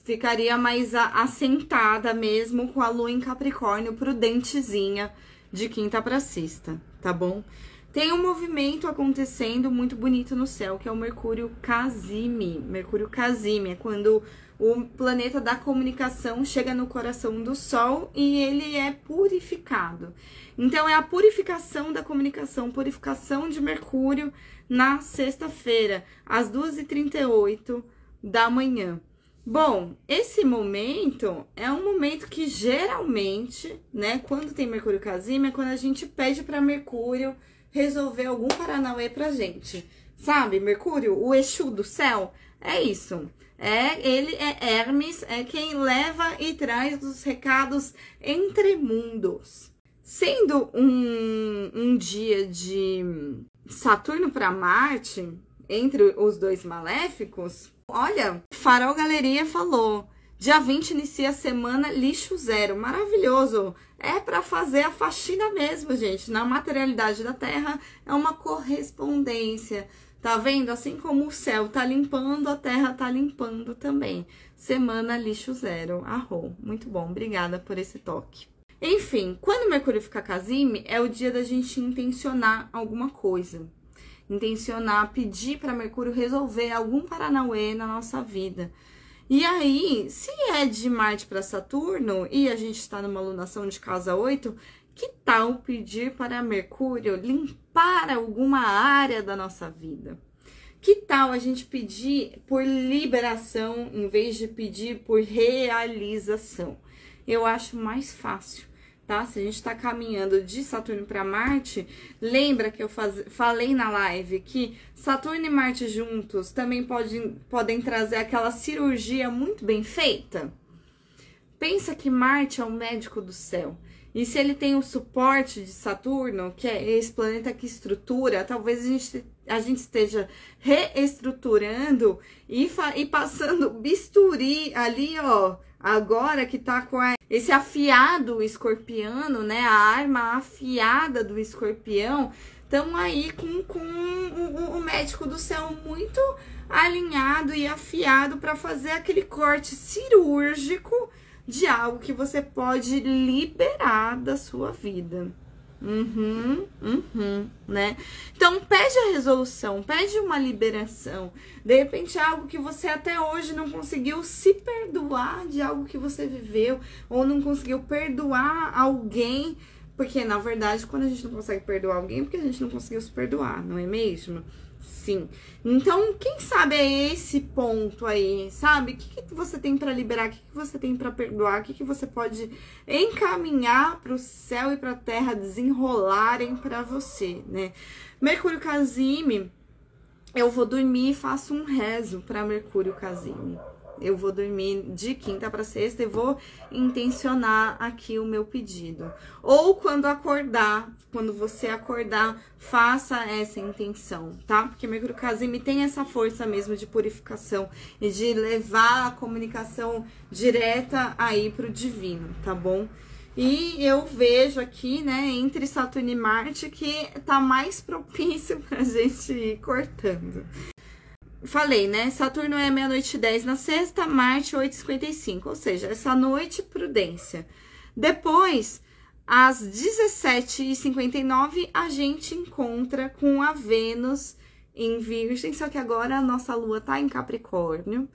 ficaria mais assentada mesmo com a lua em Capricórnio, prudentezinha, de quinta para sexta, tá bom? Tem um movimento acontecendo muito bonito no céu, que é o Mercúrio Casime. Mercúrio Casime é quando o planeta da comunicação chega no coração do Sol e ele é purificado. Então, é a purificação da comunicação, purificação de Mercúrio na sexta-feira, às 2h38 da manhã. Bom, esse momento é um momento que geralmente, né, quando tem Mercúrio Casima, é quando a gente pede para Mercúrio resolver algum paranauê pra gente. Sabe, Mercúrio, o Exu do céu, é isso. É, ele é Hermes, é quem leva e traz os recados entre mundos. Sendo um, um dia de Saturno para Marte, entre os dois maléficos, Olha, Farol Galeria falou. Dia 20 inicia a semana lixo zero. Maravilhoso. É para fazer a faxina mesmo, gente. Na materialidade da Terra é uma correspondência. Tá vendo? Assim como o céu tá limpando, a Terra tá limpando também. Semana lixo zero. Arro. Muito bom. Obrigada por esse toque. Enfim, quando Mercúrio fica casime, é o dia da gente intencionar alguma coisa intencionar, pedir para Mercúrio resolver algum Paranauê na nossa vida. E aí, se é de Marte para Saturno e a gente está numa lunação de casa 8, que tal pedir para Mercúrio limpar alguma área da nossa vida? Que tal a gente pedir por liberação em vez de pedir por realização? Eu acho mais fácil tá? Se a gente está caminhando de Saturno para Marte, lembra que eu faz... falei na live que Saturno e Marte juntos também pode... podem trazer aquela cirurgia muito bem feita? Pensa que Marte é o médico do céu. E se ele tem o suporte de Saturno, que é esse planeta que estrutura, talvez a gente, a gente esteja reestruturando e, e passando bisturi ali, ó, agora que tá com a esse afiado escorpiano, né? A arma afiada do escorpião, estão aí com, com o, o médico do céu muito alinhado e afiado para fazer aquele corte cirúrgico de algo que você pode liberar da sua vida. Uhum, uhum, né? Então pede a resolução, pede uma liberação. De repente, algo que você até hoje não conseguiu se perdoar de algo que você viveu, ou não conseguiu perdoar alguém, porque na verdade, quando a gente não consegue perdoar alguém, é porque a gente não conseguiu se perdoar, não é mesmo? Sim. Então, quem sabe é esse ponto aí, sabe? O que, que você tem para liberar? O que, que você tem para perdoar? O que, que você pode encaminhar para o céu e para a terra desenrolarem para você, né? Mercúrio Casime, eu vou dormir e faço um rezo para Mercúrio Casime eu vou dormir de quinta para sexta e vou intencionar aqui o meu pedido. Ou quando acordar, quando você acordar, faça essa intenção, tá? Porque Mercúrio Casime tem essa força mesmo de purificação e de levar a comunicação direta aí pro divino, tá bom? E eu vejo aqui, né, entre Saturno e Marte, que tá mais propício pra gente ir cortando falei, né? Saturno é meia-noite 10 na sexta, Marte 8h55. Ou seja, essa noite, prudência. Depois, às 17h59, a gente encontra com a Vênus em Virgem, só que agora a nossa lua tá em Capricórnio.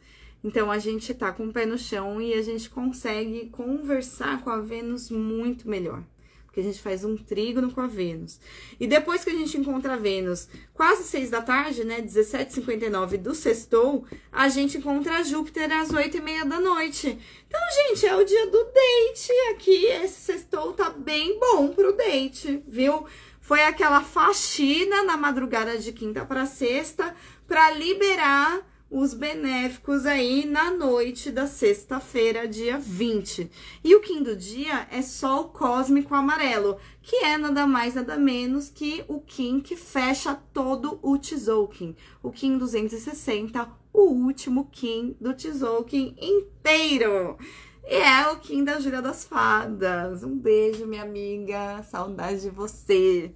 Então a gente tá com o pé no chão e a gente consegue conversar com a Vênus muito melhor que a gente faz um trígono com a Vênus. E depois que a gente encontra a Vênus, quase seis da tarde, né, 17h59 do sextou, a gente encontra a Júpiter às oito e meia da noite. Então, gente, é o dia do date aqui, esse sextou tá bem bom pro date, viu? Foi aquela faxina na madrugada de quinta para sexta para liberar os benéficos aí na noite da sexta-feira, dia 20. E o do dia é Sol Cósmico Amarelo, que é nada mais nada menos que o Kim que fecha todo o Tzolk'in. O Kim 260, o último Kim do Tzolk'in inteiro. E é o Kim da Júlia das Fadas. Um beijo, minha amiga. Saudade de você.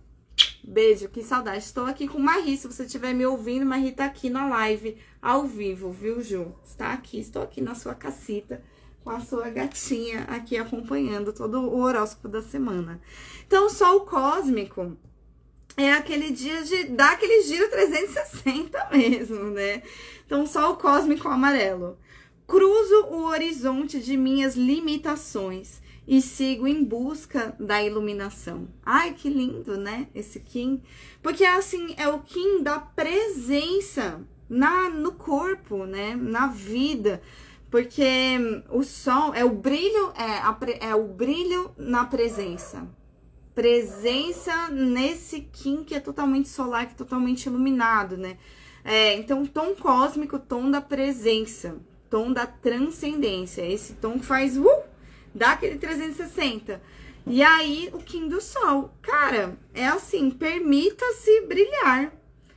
Beijo, que saudade. Estou aqui com Marie. Se você estiver me ouvindo, Marie tá aqui na live, ao vivo, viu, Ju? Está aqui, estou aqui na sua cacita com a sua gatinha aqui acompanhando todo o horóscopo da semana. Então, o Sol Cósmico é aquele dia de dar aquele giro 360 mesmo, né? Então, Sol Cósmico Amarelo. Cruzo o horizonte de minhas limitações e sigo em busca da iluminação. Ai, que lindo, né? Esse Kim. Porque assim, é o Kim da presença na no corpo, né? Na vida. Porque o sol é o brilho, é, a, é o brilho na presença. Presença nesse Kim que é totalmente solar, que é totalmente iluminado, né? É, então, tom cósmico, tom da presença, tom da transcendência. Esse tom que faz uh, dá aquele 360. E aí, o Kim do Sol. Cara, é assim, permita-se brilhar.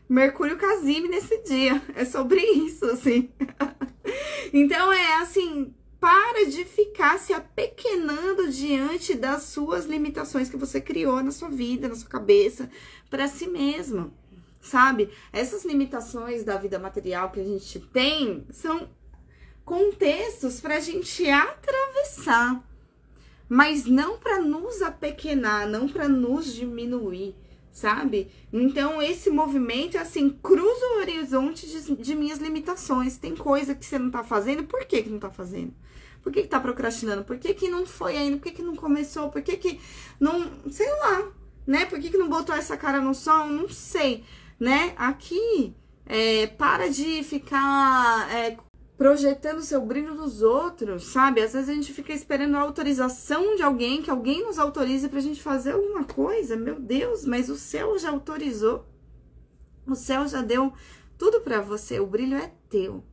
Mercúrio Casime nesse dia. É sobre isso, assim. então, é assim, para de ficar se apequenando diante das suas limitações que você criou na sua vida, na sua cabeça, para si mesmo. Sabe? Essas limitações da vida material que a gente tem são contextos para a gente atravessar, mas não para nos apequenar, não para nos diminuir, sabe? Então, esse movimento é assim: cruza o horizonte de, de, minhas limitações. Tem coisa que você não tá fazendo, por que, que não tá fazendo? Por que, que tá procrastinando? Por que, que não foi ainda? Por que, que não começou? Por que, que não. Sei lá, né? Por que, que não botou essa cara no sol? Não sei, né? Aqui. É, para de ficar é, projetando seu brilho nos outros, sabe? Às vezes a gente fica esperando a autorização de alguém, que alguém nos autorize pra gente fazer alguma coisa. Meu Deus, mas o céu já autorizou. O céu já deu tudo para você. O brilho é teu.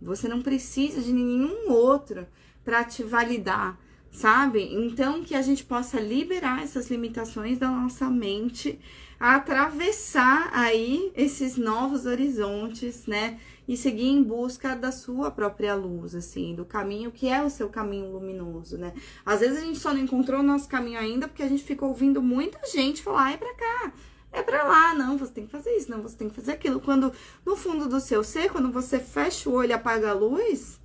Você não precisa de nenhum outro para te validar, sabe? Então que a gente possa liberar essas limitações da nossa mente atravessar aí esses novos horizontes, né? E seguir em busca da sua própria luz, assim, do caminho que é o seu caminho luminoso, né? Às vezes a gente só não encontrou o nosso caminho ainda porque a gente ficou ouvindo muita gente falar, é pra cá, é pra lá, não, você tem que fazer isso, não, você tem que fazer aquilo. Quando no fundo do seu ser, quando você fecha o olho e apaga a luz,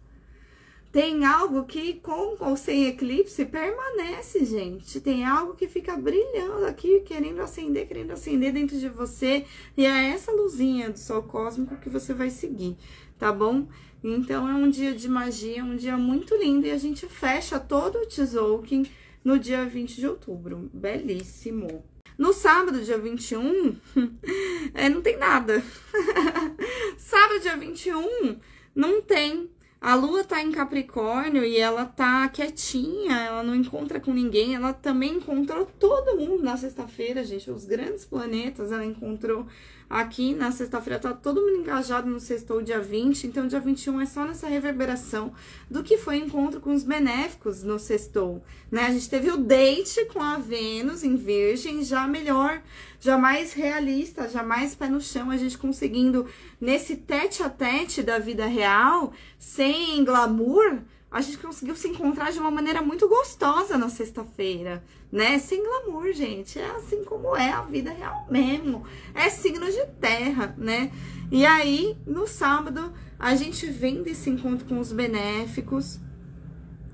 tem algo que, com ou sem eclipse, permanece, gente. Tem algo que fica brilhando aqui, querendo acender, querendo acender dentro de você. E é essa luzinha do sol cósmico que você vai seguir, tá bom? Então é um dia de magia, um dia muito lindo. E a gente fecha todo o Tzolk'in no dia 20 de outubro. Belíssimo. No sábado, dia 21, é, não tem nada. sábado, dia 21, não tem a lua tá em Capricórnio e ela tá quietinha, ela não encontra com ninguém. Ela também encontrou todo mundo na sexta-feira, gente. Os grandes planetas ela encontrou aqui na sexta-feira. Tá todo mundo engajado no sextou dia 20. Então, dia 21 é só nessa reverberação do que foi encontro com os benéficos no sextou. Né? A gente teve o date com a Vênus em Virgem, já melhor já mais realista, já mais pé no chão, a gente conseguindo nesse tete a tete da vida real, sem glamour, a gente conseguiu se encontrar de uma maneira muito gostosa na sexta-feira, né? Sem glamour, gente. É assim como é a vida real mesmo. É signo de terra, né? E aí, no sábado, a gente vem desse encontro com os benéficos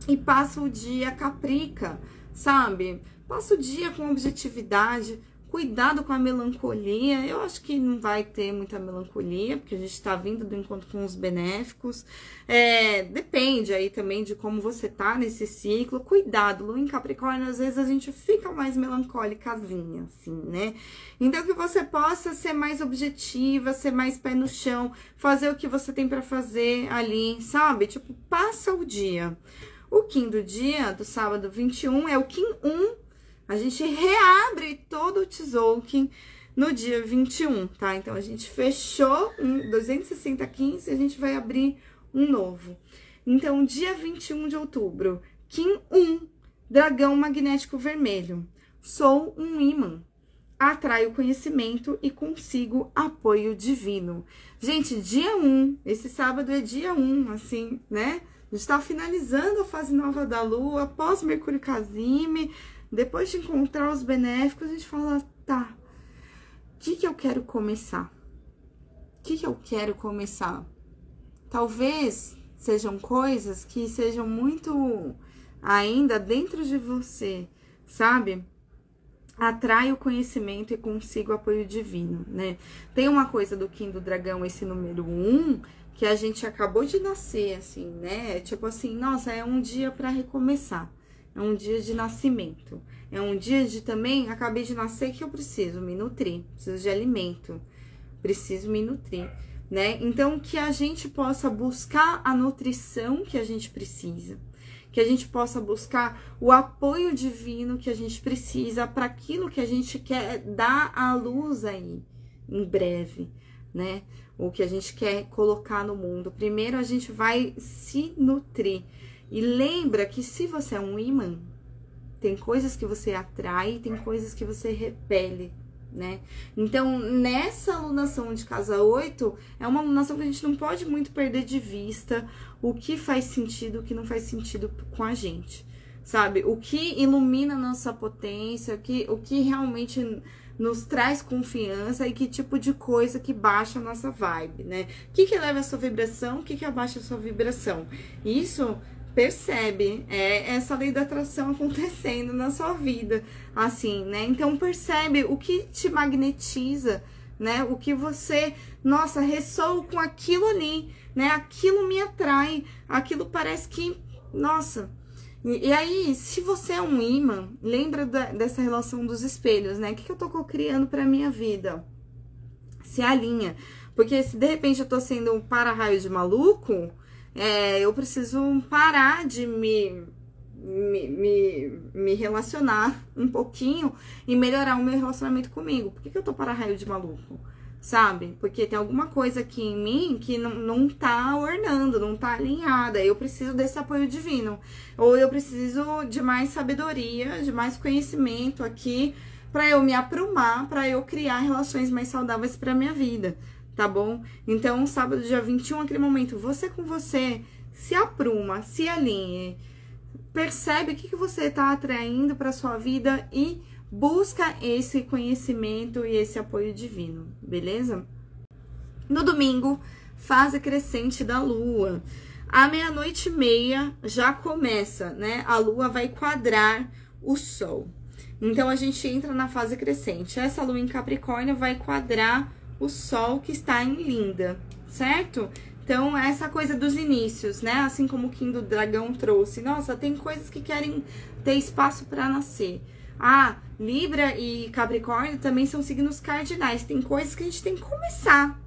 e passa o dia caprica, sabe? Passa o dia com objetividade, Cuidado com a melancolia. Eu acho que não vai ter muita melancolia, porque a gente está vindo do encontro com os benéficos. É, depende aí também de como você tá nesse ciclo. Cuidado, Lua em Capricórnio, às vezes a gente fica mais melancólicazinha, assim, né? Então que você possa ser mais objetiva, ser mais pé no chão, fazer o que você tem para fazer ali, sabe? Tipo, passa o dia. O Kim do dia, do sábado 21, é o Kim 1 a gente reabre todo o Tzolk'in no dia 21, tá? Então, a gente fechou um 26015 e a gente vai abrir um novo. Então, dia 21 de outubro, Kim 1, dragão magnético vermelho. Sou um imã. Atraio conhecimento e consigo apoio divino. Gente, dia 1, esse sábado é dia 1, assim, né? A gente tá finalizando a fase nova da Lua, pós Mercúrio Casime, depois de encontrar os benéficos, a gente fala, tá, o que, que eu quero começar? O que, que eu quero começar? Talvez sejam coisas que sejam muito ainda dentro de você, sabe? Atrai o conhecimento e consigo apoio divino, né? Tem uma coisa do Kim do Dragão, esse número um, que a gente acabou de nascer, assim, né? Tipo assim, nossa, é um dia para recomeçar é um dia de nascimento. É um dia de também, acabei de nascer que eu preciso me nutrir, preciso de alimento, preciso me nutrir, né? Então que a gente possa buscar a nutrição que a gente precisa, que a gente possa buscar o apoio divino que a gente precisa para aquilo que a gente quer dar à luz aí em breve, né? O que a gente quer colocar no mundo. Primeiro a gente vai se nutrir e lembra que se você é um imã, tem coisas que você atrai, tem coisas que você repele, né? Então, nessa alunação de casa 8, é uma alunação que a gente não pode muito perder de vista o que faz sentido, o que não faz sentido com a gente, sabe? O que ilumina nossa potência, o que, o que realmente nos traz confiança e que tipo de coisa que baixa a nossa vibe, né? O que, que eleva a sua vibração, o que, que abaixa a sua vibração. Isso percebe é essa lei da atração acontecendo na sua vida, assim, né? Então percebe o que te magnetiza, né? O que você, nossa, ressoa com aquilo ali, né? Aquilo me atrai, aquilo parece que, nossa. E, e aí, se você é um imã, lembra da, dessa relação dos espelhos, né? O que, que eu tô criando pra minha vida? Se alinha. Porque se de repente eu tô sendo um para-raio de maluco, é, eu preciso parar de me, me, me, me, relacionar um pouquinho e melhorar o meu relacionamento comigo. Por que, que eu tô para raio de maluco? Sabe? Porque tem alguma coisa aqui em mim que não, não tá ornando, não tá alinhada. Eu preciso desse apoio divino. Ou eu preciso de mais sabedoria, de mais conhecimento aqui para eu me aprumar, para eu criar relações mais saudáveis para minha vida, tá bom? Então, sábado, dia 21, aquele momento, você com você, se apruma, se alinhe, percebe o que, que você está atraindo para sua vida e busca esse conhecimento e esse apoio divino, beleza? No domingo, fase crescente da lua. À meia-noite e meia já começa, né? A lua vai quadrar o sol. Então a gente entra na fase crescente. Essa lua em Capricórnio vai quadrar o sol que está em Linda, certo? Então, essa coisa dos inícios, né? Assim como o Kim do Dragão trouxe. Nossa, tem coisas que querem ter espaço para nascer. Ah, Libra e Capricórnio também são signos cardinais. Tem coisas que a gente tem que começar.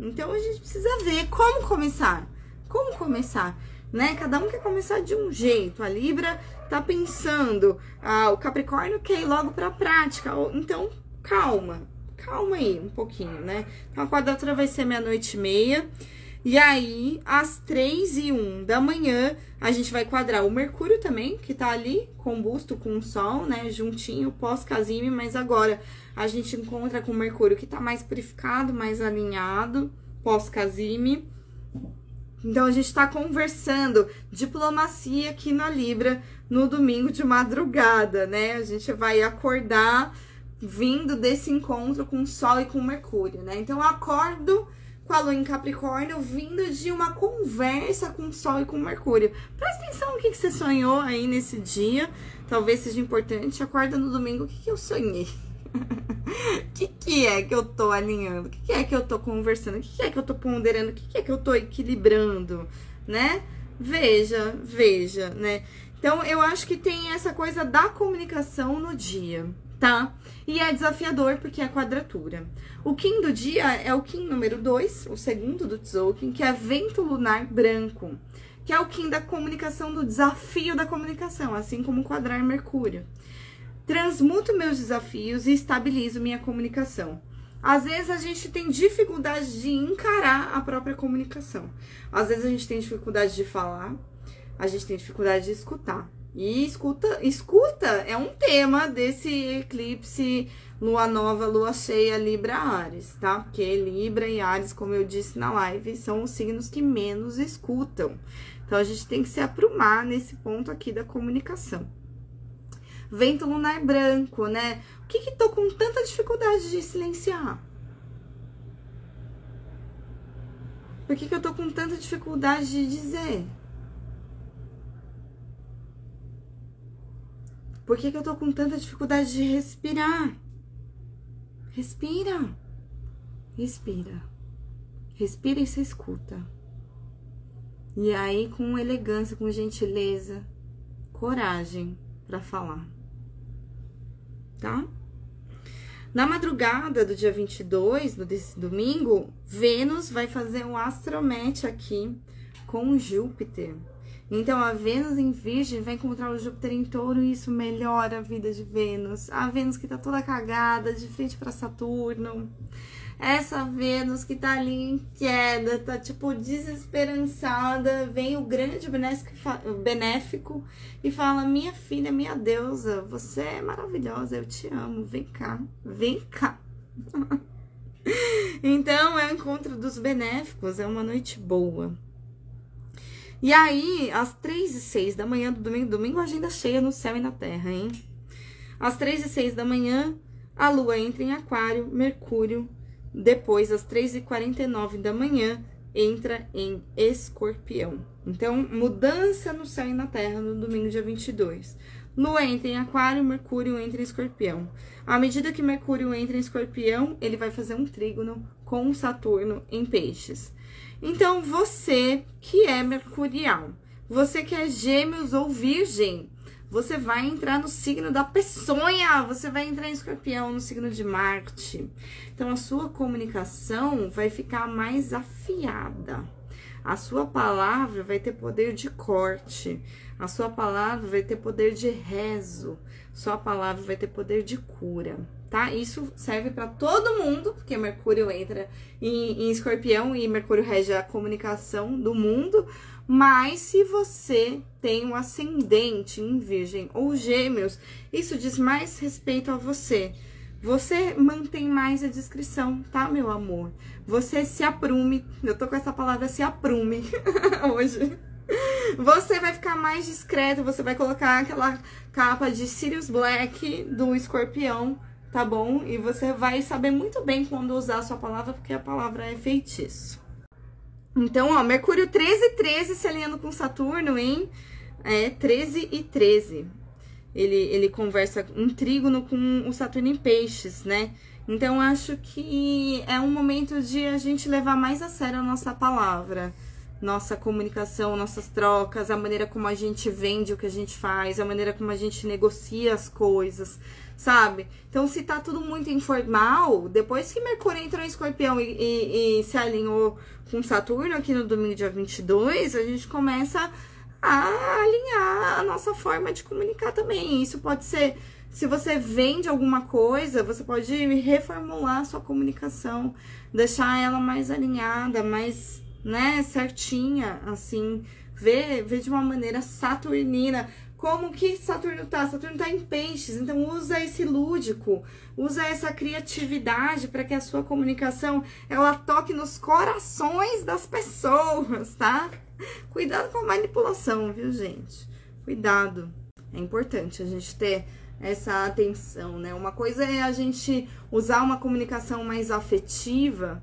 Então, a gente precisa ver como começar. Como começar? Né? Cada um quer começar de um jeito. A Libra tá pensando, ah, o Capricórnio quer ir logo para a prática. Então, calma, calma aí um pouquinho, né? Então, a quadratura vai ser meia-noite e meia. E aí, às 3 e 1 da manhã, a gente vai quadrar o Mercúrio também, que tá ali, combusto com o Sol, né? Juntinho, pós-casime, mas agora a gente encontra com o Mercúrio que tá mais purificado, mais alinhado, pós-casime. Então, a gente está conversando diplomacia aqui na Libra no domingo de madrugada, né? A gente vai acordar vindo desse encontro com o Sol e com Mercúrio, né? Então, eu acordo com a Lua em Capricórnio vindo de uma conversa com o Sol e com Mercúrio. Presta atenção no que, que você sonhou aí nesse dia. Talvez seja importante. Acorda no domingo, o que, que eu sonhei? O que, que é que eu tô alinhando? O que, que é que eu tô conversando? O que, que é que eu tô ponderando? O que, que é que eu tô equilibrando? Né? Veja, veja, né? Então, eu acho que tem essa coisa da comunicação no dia, tá? E é desafiador porque é quadratura. O Kim do dia é o Kim número 2, o segundo do Tzolk'in, que é vento lunar branco, que é o Kim da comunicação, do desafio da comunicação, assim como quadrar Mercúrio transmuto meus desafios e estabilizo minha comunicação. Às vezes a gente tem dificuldade de encarar a própria comunicação. Às vezes a gente tem dificuldade de falar, a gente tem dificuldade de escutar. E escuta, escuta é um tema desse eclipse lua nova, lua cheia, Libra, Ares, tá? Porque Libra e Ares, como eu disse na live, são os signos que menos escutam. Então a gente tem que se aprumar nesse ponto aqui da comunicação vento lunar branco, né? O que que tô com tanta dificuldade de silenciar? Por que que eu tô com tanta dificuldade de dizer? Por que que eu tô com tanta dificuldade de respirar? Respira. Respira. Respira e se escuta. E aí, com elegância, com gentileza, coragem para falar tá? Na madrugada do dia 22, do, desse domingo, Vênus vai fazer um astromete aqui com Júpiter. Então, a Vênus em Virgem vai encontrar o Júpiter em touro e isso melhora a vida de Vênus. A Vênus que tá toda cagada, de frente para Saturno. Essa Vênus que tá ali em queda, tá tipo desesperançada, vem o grande benéfico e fala: Minha filha, minha deusa, você é maravilhosa, eu te amo, vem cá, vem cá. então é o encontro dos benéficos, é uma noite boa. E aí, às três e seis da manhã do domingo, domingo agenda cheia no céu e na terra, hein? Às três e seis da manhã, a lua entra em aquário, Mercúrio depois, às 3h49 da manhã, entra em escorpião. Então, mudança no céu e na terra no domingo, dia 22. Lua entra em aquário, Mercúrio entra em escorpião. À medida que Mercúrio entra em escorpião, ele vai fazer um trígono com Saturno em peixes. Então, você que é mercurial, você que é gêmeos ou virgem, você vai entrar no signo da peçonha, você vai entrar em escorpião, no signo de Marte. Então, a sua comunicação vai ficar mais afiada. A sua palavra vai ter poder de corte. A sua palavra vai ter poder de rezo. Sua palavra vai ter poder de cura, tá? Isso serve para todo mundo, porque Mercúrio entra em, em escorpião e Mercúrio rege a comunicação do mundo mas se você tem um ascendente em Virgem ou Gêmeos, isso diz mais respeito a você. você mantém mais a discrição, tá, meu amor? Você se aprume. Eu tô com essa palavra se aprume hoje. Você vai ficar mais discreto, você vai colocar aquela capa de Sirius Black do escorpião, tá bom? E você vai saber muito bem quando usar a sua palavra, porque a palavra é feitiço. Então, ó, Mercúrio 13 e 13 se alinhando com Saturno, hein? É, 13 e 13 ele, ele conversa um trígono com o Saturno em peixes, né? Então acho que é um momento de a gente levar mais a sério a nossa palavra, nossa comunicação, nossas trocas, a maneira como a gente vende o que a gente faz, a maneira como a gente negocia as coisas, sabe? Então, se tá tudo muito informal, depois que Mercúrio entrou em escorpião e, e, e se alinhou com Saturno aqui no domingo, dia 22, a gente começa a alinhar a nossa forma de comunicar também. Isso pode ser, se você vende alguma coisa, você pode reformular a sua comunicação, deixar ela mais alinhada, mais, né, certinha, assim, ver, ver de uma maneira saturnina. Como que Saturno tá? Saturno tá em peixes, então usa esse lúdico, usa essa criatividade para que a sua comunicação ela toque nos corações das pessoas, tá? Cuidado com a manipulação, viu, gente? Cuidado. É importante a gente ter essa atenção, né? Uma coisa é a gente usar uma comunicação mais afetiva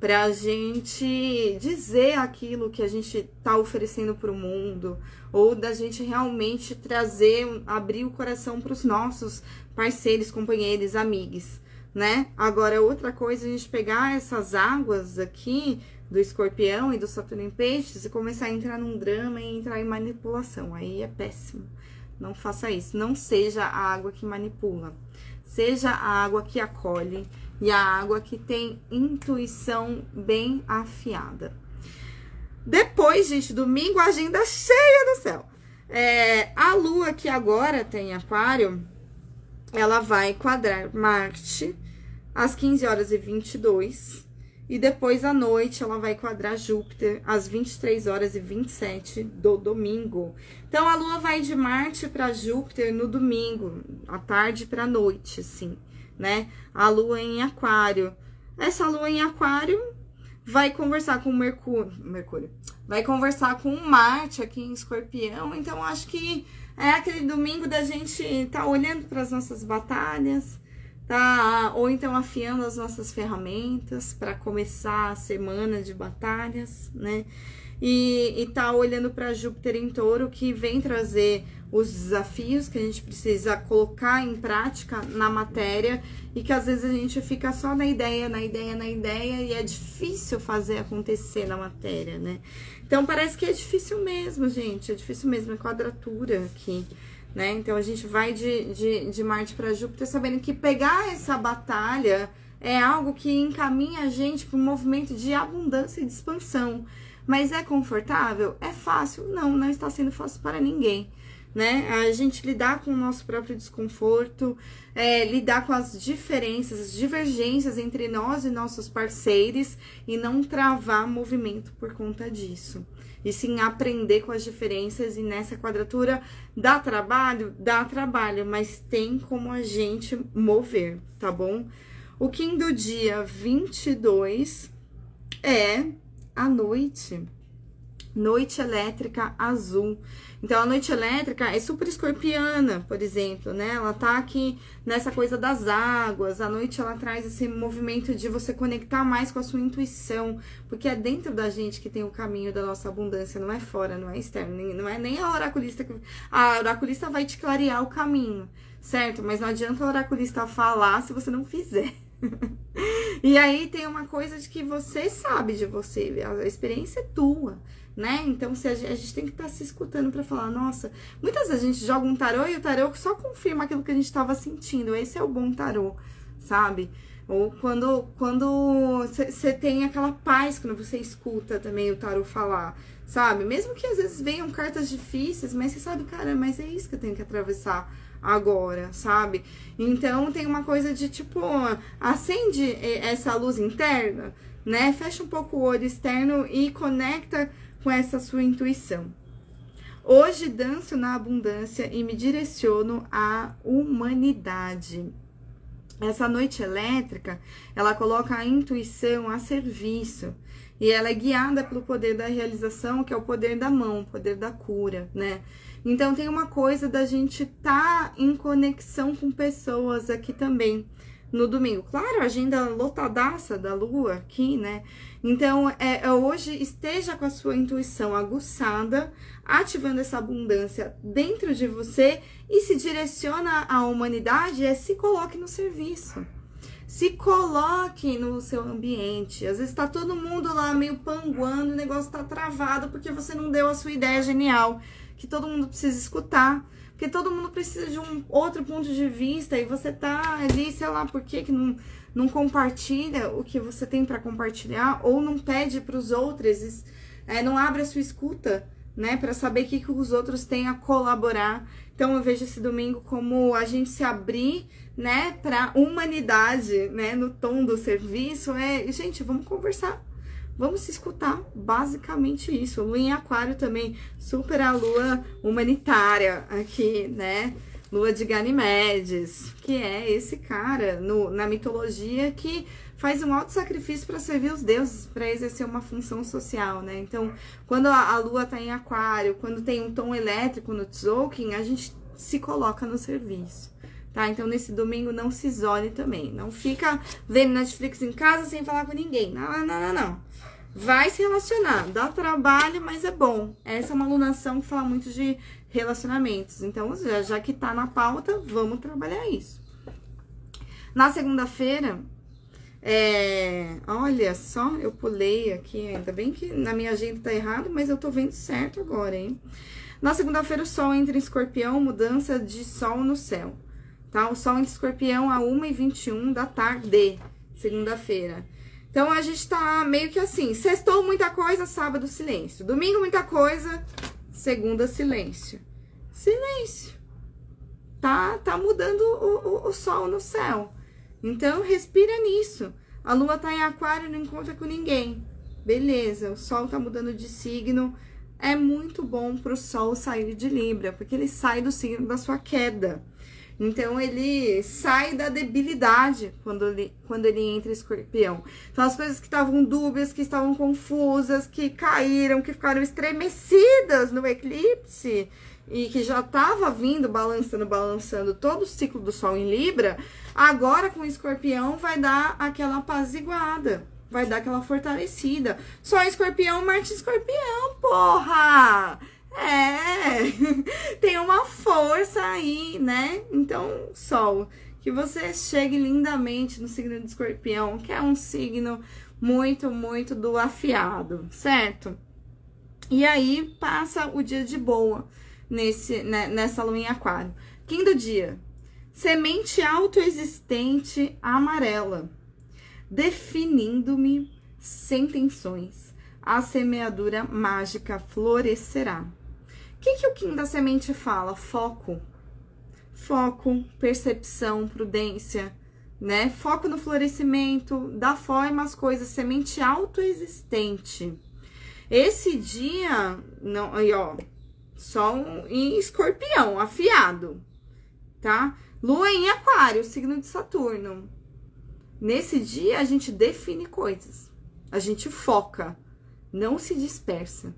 para a gente dizer aquilo que a gente tá oferecendo para o mundo, ou da gente realmente trazer, abrir o coração para os nossos parceiros, companheiros, amigos, né? Agora, outra coisa a gente pegar essas águas aqui do escorpião e do Saturno em peixes e começar a entrar num drama e entrar em manipulação. Aí é péssimo. Não faça isso. Não seja a água que manipula. Seja a água que acolhe e a água que tem intuição bem afiada. Depois, gente, domingo, agenda cheia do céu. É, a lua que agora tem aquário, ela vai quadrar Marte às 15 horas e 22 e depois à noite ela vai quadrar Júpiter às 23 horas e 27 do domingo. Então a Lua vai de Marte para Júpiter no domingo, à tarde para noite, assim, né? A Lua em Aquário. Essa Lua em Aquário vai conversar com Mercúrio, Mercúrio. Vai conversar com Marte aqui em Escorpião. Então acho que é aquele domingo da gente estar tá olhando para as nossas batalhas, tá? Ou então afiando as nossas ferramentas para começar a semana de batalhas, né? E, e tá olhando para Júpiter em touro, que vem trazer os desafios que a gente precisa colocar em prática na matéria e que às vezes a gente fica só na ideia, na ideia, na ideia e é difícil fazer acontecer na matéria, né? Então parece que é difícil mesmo, gente, é difícil mesmo, é quadratura aqui né? Então a gente vai de, de, de Marte para Júpiter sabendo que pegar essa batalha é algo que encaminha a gente para um movimento de abundância e de expansão. Mas é confortável? É fácil? Não, não está sendo fácil para ninguém. Né? A gente lidar com o nosso próprio desconforto, é, lidar com as diferenças, as divergências entre nós e nossos parceiros e não travar movimento por conta disso e sim aprender com as diferenças. E nessa quadratura dá trabalho? Dá trabalho, mas tem como a gente mover, tá bom? O Kim do dia 22 é a noite. Noite elétrica azul. Então, a noite elétrica é super escorpiana, por exemplo, né? Ela tá aqui nessa coisa das águas. A noite ela traz esse movimento de você conectar mais com a sua intuição, porque é dentro da gente que tem o caminho da nossa abundância, não é fora, não é externo, não é nem a oraculista que a oraculista vai te clarear o caminho, certo? Mas não adianta a oraculista falar se você não fizer. e aí tem uma coisa de que você sabe de você, a experiência é tua né? Então, se a, gente, a gente tem que estar tá se escutando para falar, nossa, muitas vezes a gente joga um tarô e o tarô só confirma aquilo que a gente estava sentindo. Esse é o bom tarô, sabe? Ou quando quando você tem aquela paz quando você escuta também o tarô falar, sabe? Mesmo que às vezes venham cartas difíceis, mas você sabe, cara, mas é isso que eu tenho que atravessar agora, sabe? Então tem uma coisa de tipo, acende essa luz interna, né? Fecha um pouco o olho externo e conecta com essa sua intuição. Hoje danço na abundância e me direciono à humanidade. essa noite elétrica, ela coloca a intuição a serviço. E ela é guiada pelo poder da realização, que é o poder da mão, o poder da cura, né? Então tem uma coisa da gente estar tá em conexão com pessoas aqui também no domingo. Claro, agenda lotadaça da lua aqui, né? Então, é, é, hoje esteja com a sua intuição aguçada, ativando essa abundância dentro de você e se direciona à humanidade, é se coloque no serviço. Se coloque no seu ambiente. Às vezes tá todo mundo lá meio panguando, o negócio tá travado porque você não deu a sua ideia genial, que todo mundo precisa escutar. Porque todo mundo precisa de um outro ponto de vista e você tá ali, sei lá, por que, que não, não compartilha o que você tem para compartilhar ou não pede para os outros, é, não abre a sua escuta, né, para saber o que, que os outros têm a colaborar. Então eu vejo esse domingo como a gente se abrir, né, para humanidade, né, no tom do serviço. É, gente, vamos conversar Vamos se escutar, basicamente isso. Lua em Aquário também, super a lua humanitária aqui, né? Lua de Ganimedes, que é esse cara no, na mitologia que faz um alto sacrifício para servir os deuses, para exercer uma função social, né? Então, quando a, a lua tá em Aquário, quando tem um tom elétrico no Tzolk'in, a gente se coloca no serviço. Tá? Então, nesse domingo, não se isole também. Não fica vendo Netflix em casa sem falar com ninguém. Não, não, não, não. Vai se relacionar, dá trabalho, mas é bom. Essa é uma alunação que fala muito de relacionamentos. Então, já, já que tá na pauta, vamos trabalhar isso. Na segunda-feira, é, olha só, eu pulei aqui, ainda bem que na minha agenda tá errado, mas eu tô vendo certo agora, hein? Na segunda-feira, o Sol entra em escorpião, mudança de Sol no céu, tá? O Sol em escorpião a 1h21 da tarde, segunda-feira. Então a gente tá meio que assim, sextou muita coisa, sábado silêncio. Domingo muita coisa, segunda silêncio. Silêncio. Tá, tá mudando o, o, o sol no céu. Então respira nisso. A lua tá em aquário, não encontra com ninguém. Beleza, o sol tá mudando de signo. É muito bom pro sol sair de Libra, porque ele sai do signo da sua queda. Então ele sai da debilidade quando ele, quando ele entra escorpião. Então as coisas que estavam dúbias, que estavam confusas, que caíram, que ficaram estremecidas no eclipse e que já estava vindo balançando, balançando todo o ciclo do Sol em Libra, agora com o escorpião vai dar aquela apaziguada. Vai dar aquela fortalecida. Só escorpião, Marte escorpião, porra! É, tem uma força aí, né? Então, Sol, que você chegue lindamente no signo de escorpião, que é um signo muito, muito do afiado, certo? E aí passa o dia de boa nesse, né, nessa lua em aquário. Quinto dia, semente autoexistente amarela, definindo-me sem tensões. A semeadura mágica florescerá. O que, que o Kim da semente fala? Foco. Foco, percepção, prudência, né? Foco no florescimento, dá forma às coisas, semente autoexistente. Esse dia, não, aí ó, Sol em escorpião, afiado, tá? Lua em aquário, signo de Saturno. Nesse dia a gente define coisas, a gente foca, não se dispersa.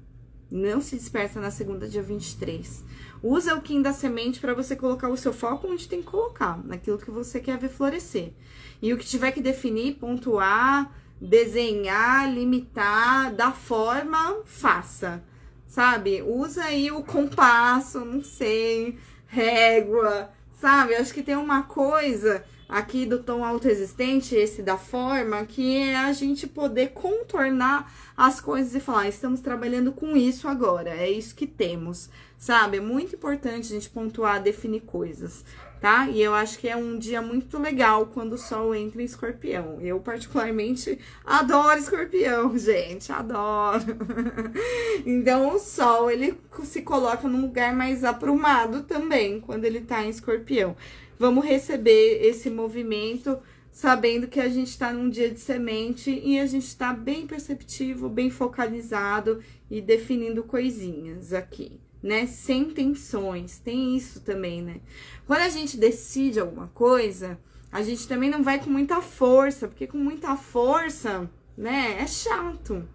Não se dispersa na segunda, dia 23. Usa o Kim da semente para você colocar o seu foco onde tem que colocar, naquilo que você quer ver florescer. E o que tiver que definir, pontuar, desenhar, limitar, dar forma, faça. Sabe? Usa aí o compasso, não sei, régua, sabe? Acho que tem uma coisa aqui do tom autoexistente, esse da forma, que é a gente poder contornar as coisas e falar, ah, estamos trabalhando com isso agora, é isso que temos, sabe? É muito importante a gente pontuar, definir coisas, tá? E eu acho que é um dia muito legal quando o sol entra em escorpião. Eu, particularmente, adoro escorpião, gente, adoro. então, o sol, ele se coloca num lugar mais aprumado também, quando ele tá em escorpião vamos receber esse movimento sabendo que a gente está num dia de semente e a gente está bem perceptivo, bem focalizado e definindo coisinhas aqui, né? Sem tensões, tem isso também, né? Quando a gente decide alguma coisa, a gente também não vai com muita força, porque com muita força, né, é chato.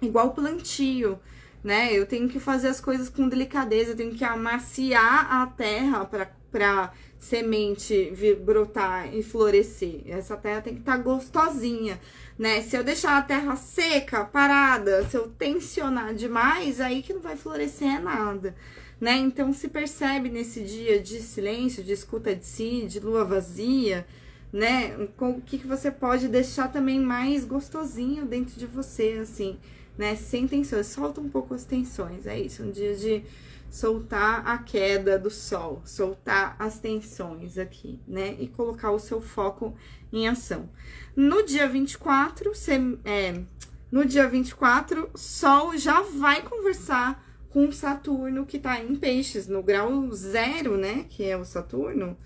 Igual plantio, né? Eu tenho que fazer as coisas com delicadeza, eu tenho que amaciar a terra para semente vir, brotar e florescer. Essa terra tem que estar tá gostosinha, né? Se eu deixar a terra seca, parada, se eu tensionar demais, aí que não vai florescer nada né? Então se percebe nesse dia de silêncio, de escuta de si, de lua vazia, né? O que, que você pode deixar também mais gostosinho dentro de você, assim, né? Sem tensões, solta um pouco as tensões, é isso, um dia de soltar a queda do sol, soltar as tensões aqui, né? E colocar o seu foco em ação. No dia 24, você, é, no dia 24, Sol já vai conversar com Saturno que tá em peixes, no grau zero, né? Que é o Saturno.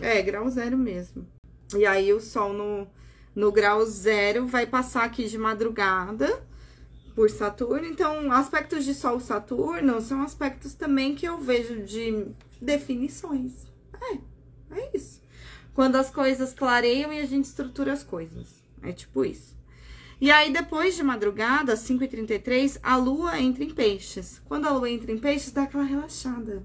É, grau zero mesmo. E aí o Sol no, no grau zero vai passar aqui de madrugada por Saturno. Então, aspectos de Sol Saturno são aspectos também que eu vejo de definições. É, é isso. Quando as coisas clareiam e a gente estrutura as coisas. É tipo isso. E aí, depois de madrugada, às 5h33, a lua entra em peixes. Quando a lua entra em peixes, dá aquela relaxada.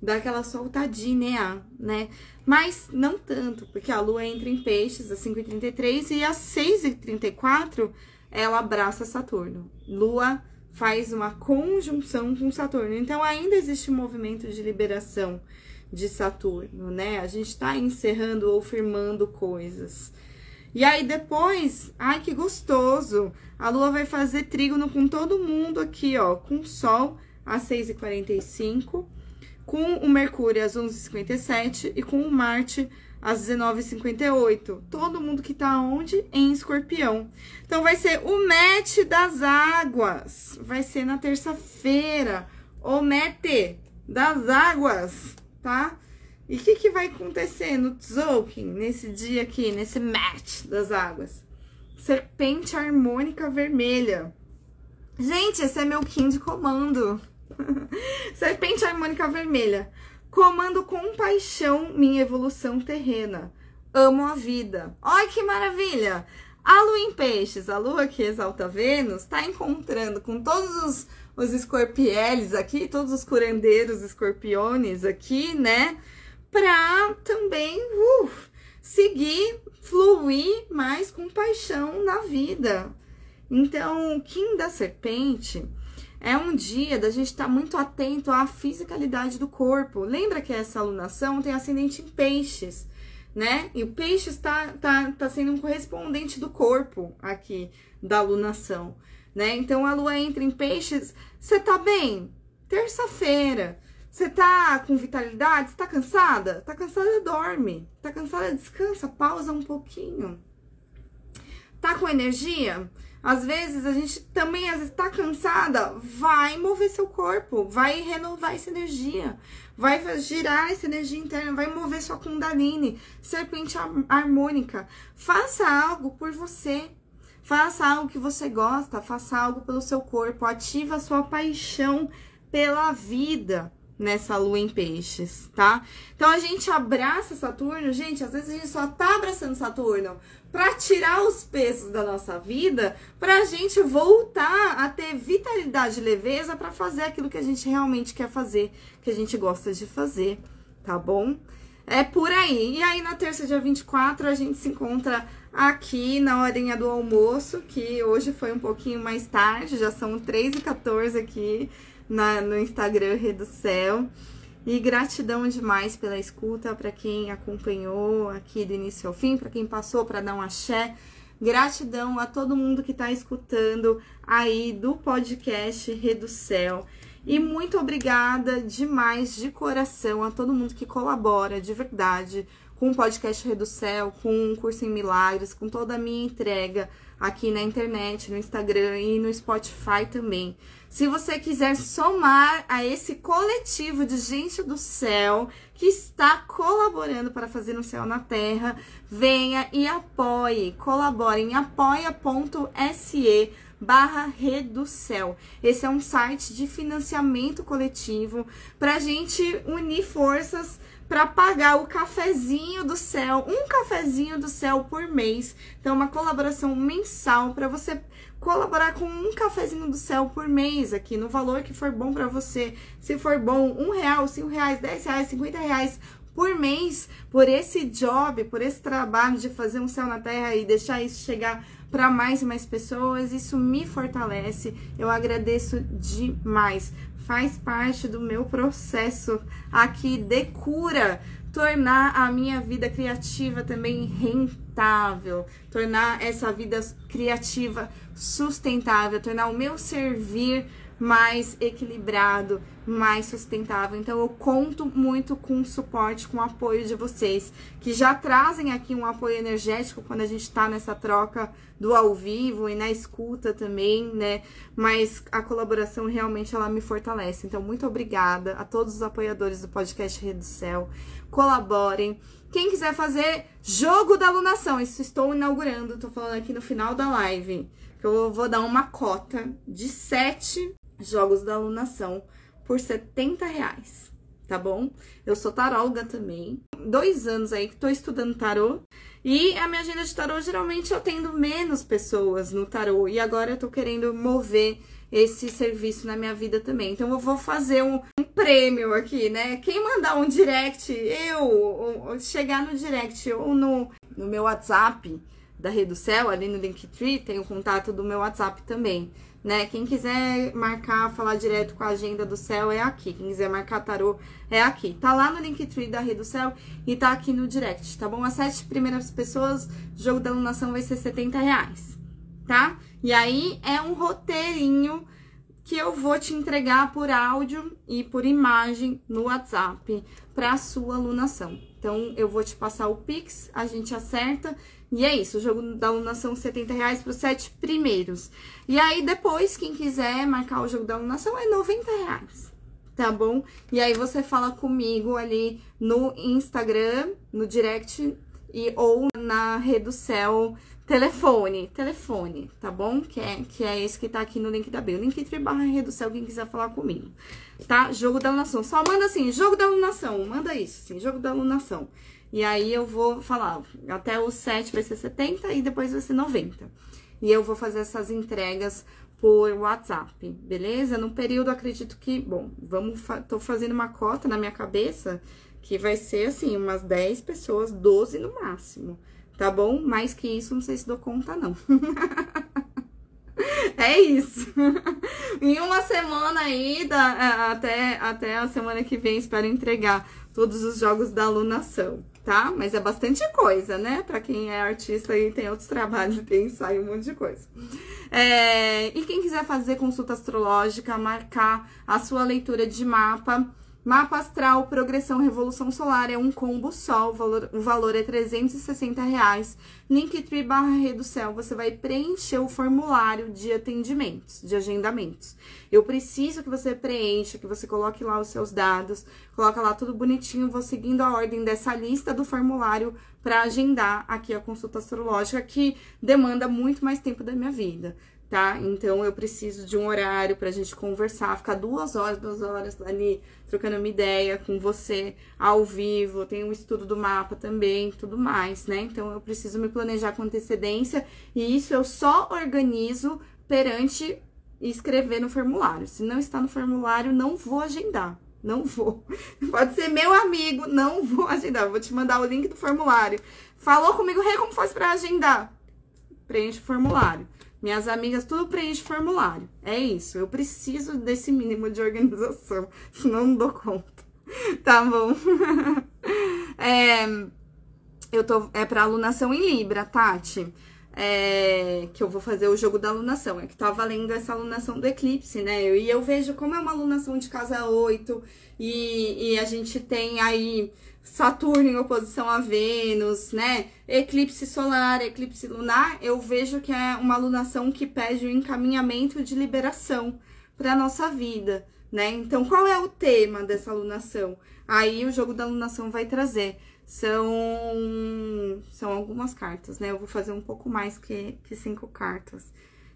Dá aquela soltadinha, né? Mas não tanto, porque a lua entra em peixes às 5h33 e às 6h34 ela abraça Saturno. Lua faz uma conjunção com Saturno. Então, ainda existe um movimento de liberação de Saturno, né? A gente tá encerrando ou firmando coisas. E aí depois, ai que gostoso, a lua vai fazer trígono com todo mundo aqui, ó, com o sol às 6h45, com o Mercúrio às 11h57 e com o Marte às 19h58. Todo mundo que tá onde? Em escorpião. Então vai ser o match das águas. Vai ser na terça-feira. O mete das águas, tá? E o que, que vai acontecer no Tzolk'in, nesse dia aqui, nesse match das águas? Serpente harmônica vermelha. Gente, esse é meu Kim de comando. Serpente harmônica vermelha. Comando com paixão minha evolução terrena. Amo a vida. Olha que maravilha! A lua em peixes, a lua que exalta Vênus, está encontrando com todos os, os aqui, todos os curandeiros escorpiones aqui, né? para também uh, seguir, fluir mais com paixão na vida. Então, o Kim da Serpente é um dia da gente estar tá muito atento à fisicalidade do corpo. Lembra que essa alunação tem ascendente em peixes, né? E o peixe está tá, tá sendo um correspondente do corpo aqui da alunação, né? Então a lua entra em peixes, você tá bem? Terça-feira. Você tá com vitalidade? Você tá cansada? Tá cansada, dorme. Tá cansada, descansa, pausa um pouquinho. Tá com energia? Às vezes a gente também às vezes tá cansada, vai mover seu corpo, vai renovar essa energia, vai girar essa energia interna, vai mover sua Kundalini, serpente harmônica. Faça algo por você. Faça algo que você gosta, faça algo pelo seu corpo, ativa a sua paixão pela vida nessa lua em peixes, tá? Então a gente abraça Saturno, gente, às vezes a gente só tá abraçando Saturno para tirar os pesos da nossa vida, pra gente voltar a ter vitalidade e leveza para fazer aquilo que a gente realmente quer fazer, que a gente gosta de fazer, tá bom? É por aí. E aí na terça, dia 24, a gente se encontra aqui na horinha do almoço, que hoje foi um pouquinho mais tarde, já são 3h14 aqui na, no Instagram Rede do Céu. E gratidão demais pela escuta, para quem acompanhou aqui do início ao fim, para quem passou para dar um axé. Gratidão a todo mundo que está escutando aí do podcast Céu. E muito obrigada demais, de coração, a todo mundo que colabora de verdade com o podcast Céu, com o curso em milagres, com toda a minha entrega aqui na internet, no Instagram e no Spotify também. Se você quiser somar a esse coletivo de gente do céu que está colaborando para fazer um céu na terra, venha e apoie, colabore em apoia.se barra Reducel. Esse é um site de financiamento coletivo para a gente unir forças para pagar o cafezinho do céu, um cafezinho do céu por mês. Então, uma colaboração mensal para você colaborar com um cafezinho do céu por mês aqui, no valor que for bom para você. Se for bom, um real, cinco reais, dez reais, cinquenta reais por mês, por esse job, por esse trabalho de fazer um céu na terra e deixar isso chegar para mais e mais pessoas, isso me fortalece. Eu agradeço demais faz parte do meu processo aqui de cura, tornar a minha vida criativa também rentável, tornar essa vida criativa sustentável, tornar o meu servir mais equilibrado, mais sustentável. Então eu conto muito com o suporte, com o apoio de vocês, que já trazem aqui um apoio energético quando a gente tá nessa troca do ao vivo e na escuta também, né? Mas a colaboração realmente ela me fortalece. Então muito obrigada a todos os apoiadores do podcast Rede do Céu. Colaborem. Quem quiser fazer jogo da alunação, isso estou inaugurando, tô falando aqui no final da live. Eu vou dar uma cota de sete jogos da alunação por 70 reais, tá bom? Eu sou taróloga também, dois anos aí que tô estudando tarô. E a minha agenda de tarô, geralmente eu tendo menos pessoas no tarô. E agora eu tô querendo mover esse serviço na minha vida também. Então eu vou fazer um, um prêmio aqui, né? Quem mandar um direct, eu, ou, ou chegar no direct ou no, no meu WhatsApp da Reducel, ali no Linktree, tem o contato do meu WhatsApp também né? Quem quiser marcar, falar direto com a agenda do céu é aqui. Quem quiser marcar tarô é aqui. Tá lá no Linktree da Rede do Céu e tá aqui no direct, tá bom? As sete primeiras pessoas, jogo da alunação vai ser 70 reais, tá? E aí é um roteirinho que eu vou te entregar por áudio e por imagem no WhatsApp para sua alunação. Então, eu vou te passar o Pix, a gente acerta e é isso, o jogo da alunação 70 reais para os sete primeiros. E aí, depois, quem quiser marcar o jogo da alunação é 90 reais, tá bom? E aí você fala comigo ali no Instagram, no direct e ou na rede do céu telefone, telefone, tá bom? Que é, que é esse que tá aqui no link da bio. Link barra céu, quem quiser falar comigo, tá? Jogo da alunação. Só manda assim, jogo da alunação, manda isso, assim, jogo da alunação. E aí eu vou falar, até o 7 vai ser 70 e depois vai ser 90. E eu vou fazer essas entregas por WhatsApp, beleza? No período, acredito que, bom, vamos, fa tô fazendo uma cota na minha cabeça que vai ser assim, umas 10 pessoas, 12 no máximo, tá bom? Mais que isso, não sei se dou conta, não. é isso. em uma semana aí, da, até, até a semana que vem, espero entregar todos os jogos da alunação tá? Mas é bastante coisa, né? Para quem é artista e tem outros trabalhos, tem ensaio, um monte de coisa. É, e quem quiser fazer consulta astrológica, marcar a sua leitura de mapa, Mapa astral, progressão, revolução solar é um combo só, o valor, o valor é 360 reais. Linktree barra Reducel, você vai preencher o formulário de atendimentos, de agendamentos. Eu preciso que você preencha, que você coloque lá os seus dados, coloca lá tudo bonitinho, vou seguindo a ordem dessa lista do formulário para agendar aqui a consulta astrológica, que demanda muito mais tempo da minha vida tá? Então eu preciso de um horário pra gente conversar, ficar duas horas, duas horas ali trocando uma ideia com você ao vivo. Tem um estudo do mapa também, tudo mais, né? Então eu preciso me planejar com antecedência e isso eu só organizo perante escrever no formulário. Se não está no formulário, não vou agendar. Não vou. Pode ser meu amigo, não vou agendar. Vou te mandar o link do formulário. Falou comigo, Rei, como faz para agendar? Preenche o formulário. Minhas amigas tudo preenche formulário. É isso. Eu preciso desse mínimo de organização, senão não dou conta. Tá bom? é, eu tô é para alunação em Libra, Tati. É, que eu vou fazer o jogo da alunação. É que tá valendo essa alunação do eclipse, né? E eu vejo como é uma alunação de casa 8 e, e a gente tem aí Saturno em oposição a Vênus, né? Eclipse solar, eclipse lunar, eu vejo que é uma alunação que pede o um encaminhamento de liberação para nossa vida, né? Então, qual é o tema dessa alunação? Aí o jogo da alunação vai trazer. São, são algumas cartas, né? Eu vou fazer um pouco mais que, que cinco cartas.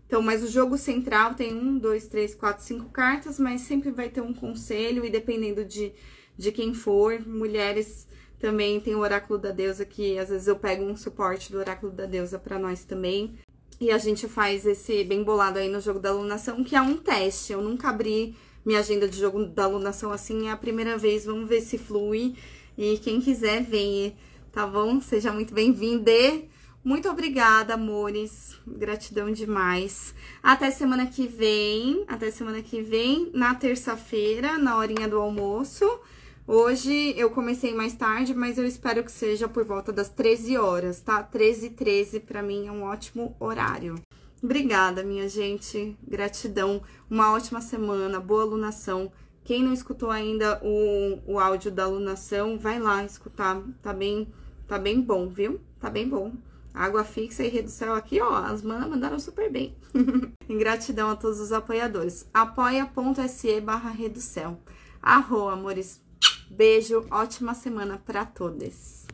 Então, mas o jogo central tem um, dois, três, quatro, cinco cartas, mas sempre vai ter um conselho e dependendo de de quem for, mulheres também tem o oráculo da deusa que às vezes eu pego um suporte do oráculo da deusa para nós também. E a gente faz esse bem bolado aí no jogo da alunação, que é um teste. Eu nunca abri minha agenda de jogo da alunação assim, é a primeira vez. Vamos ver se flui. E quem quiser, venha, tá bom? Seja muito bem-vindo. Muito obrigada, amores. Gratidão demais. Até semana que vem. Até semana que vem, na terça-feira, na horinha do almoço. Hoje eu comecei mais tarde, mas eu espero que seja por volta das 13 horas, tá? 13 e 13 para mim é um ótimo horário. Obrigada, minha gente. Gratidão. Uma ótima semana. Boa alunação. Quem não escutou ainda o, o áudio da alunação, vai lá escutar. Tá bem, tá bem bom, viu? Tá bem bom. Água fixa e rede aqui, ó. As manas mandaram super bem. Gratidão a todos os apoiadores. apoia.se barra Reducel. Arro, amores. Beijo, ótima semana para todos.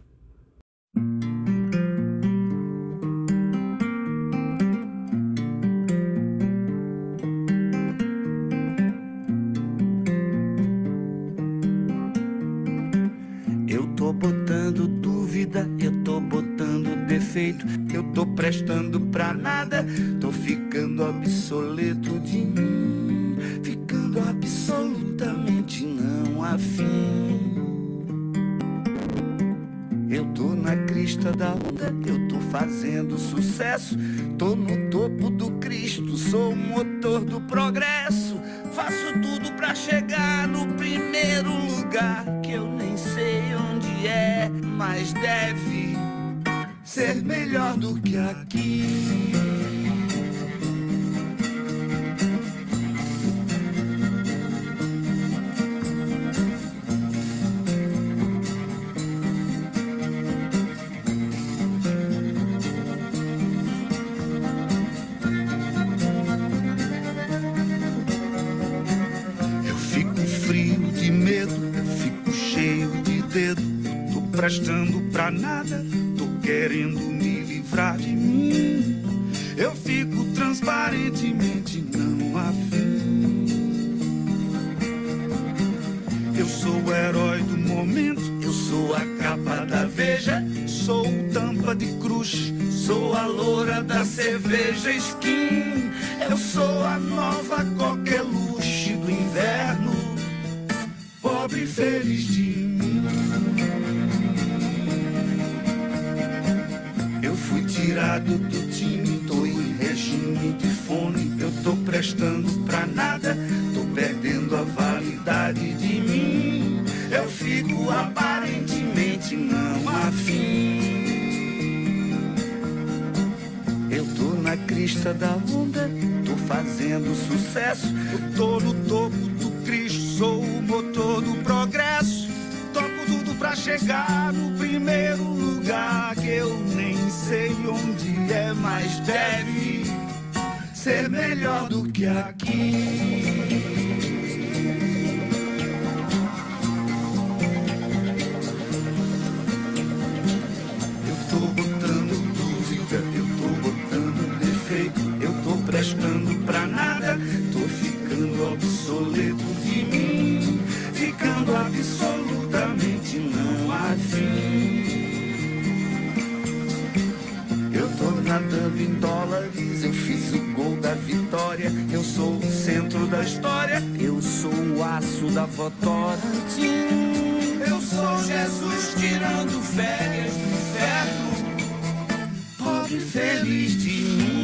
Eu tô botando dúvida, eu tô botando defeito, eu tô prestando pra nada, fazendo sucesso. Tô no topo do Cristo, sou o motor do progresso. Faço tudo pra chegar no primeiro lugar que eu nem sei onde é, mas deve ser melhor do que aqui. Chegar no primeiro lugar que eu nem sei onde é, mas deve ser melhor do que aqui. Da história, eu sou o aço da Votorantim. Eu sou Jesus tirando férias do inferno, pobre feliz de mim.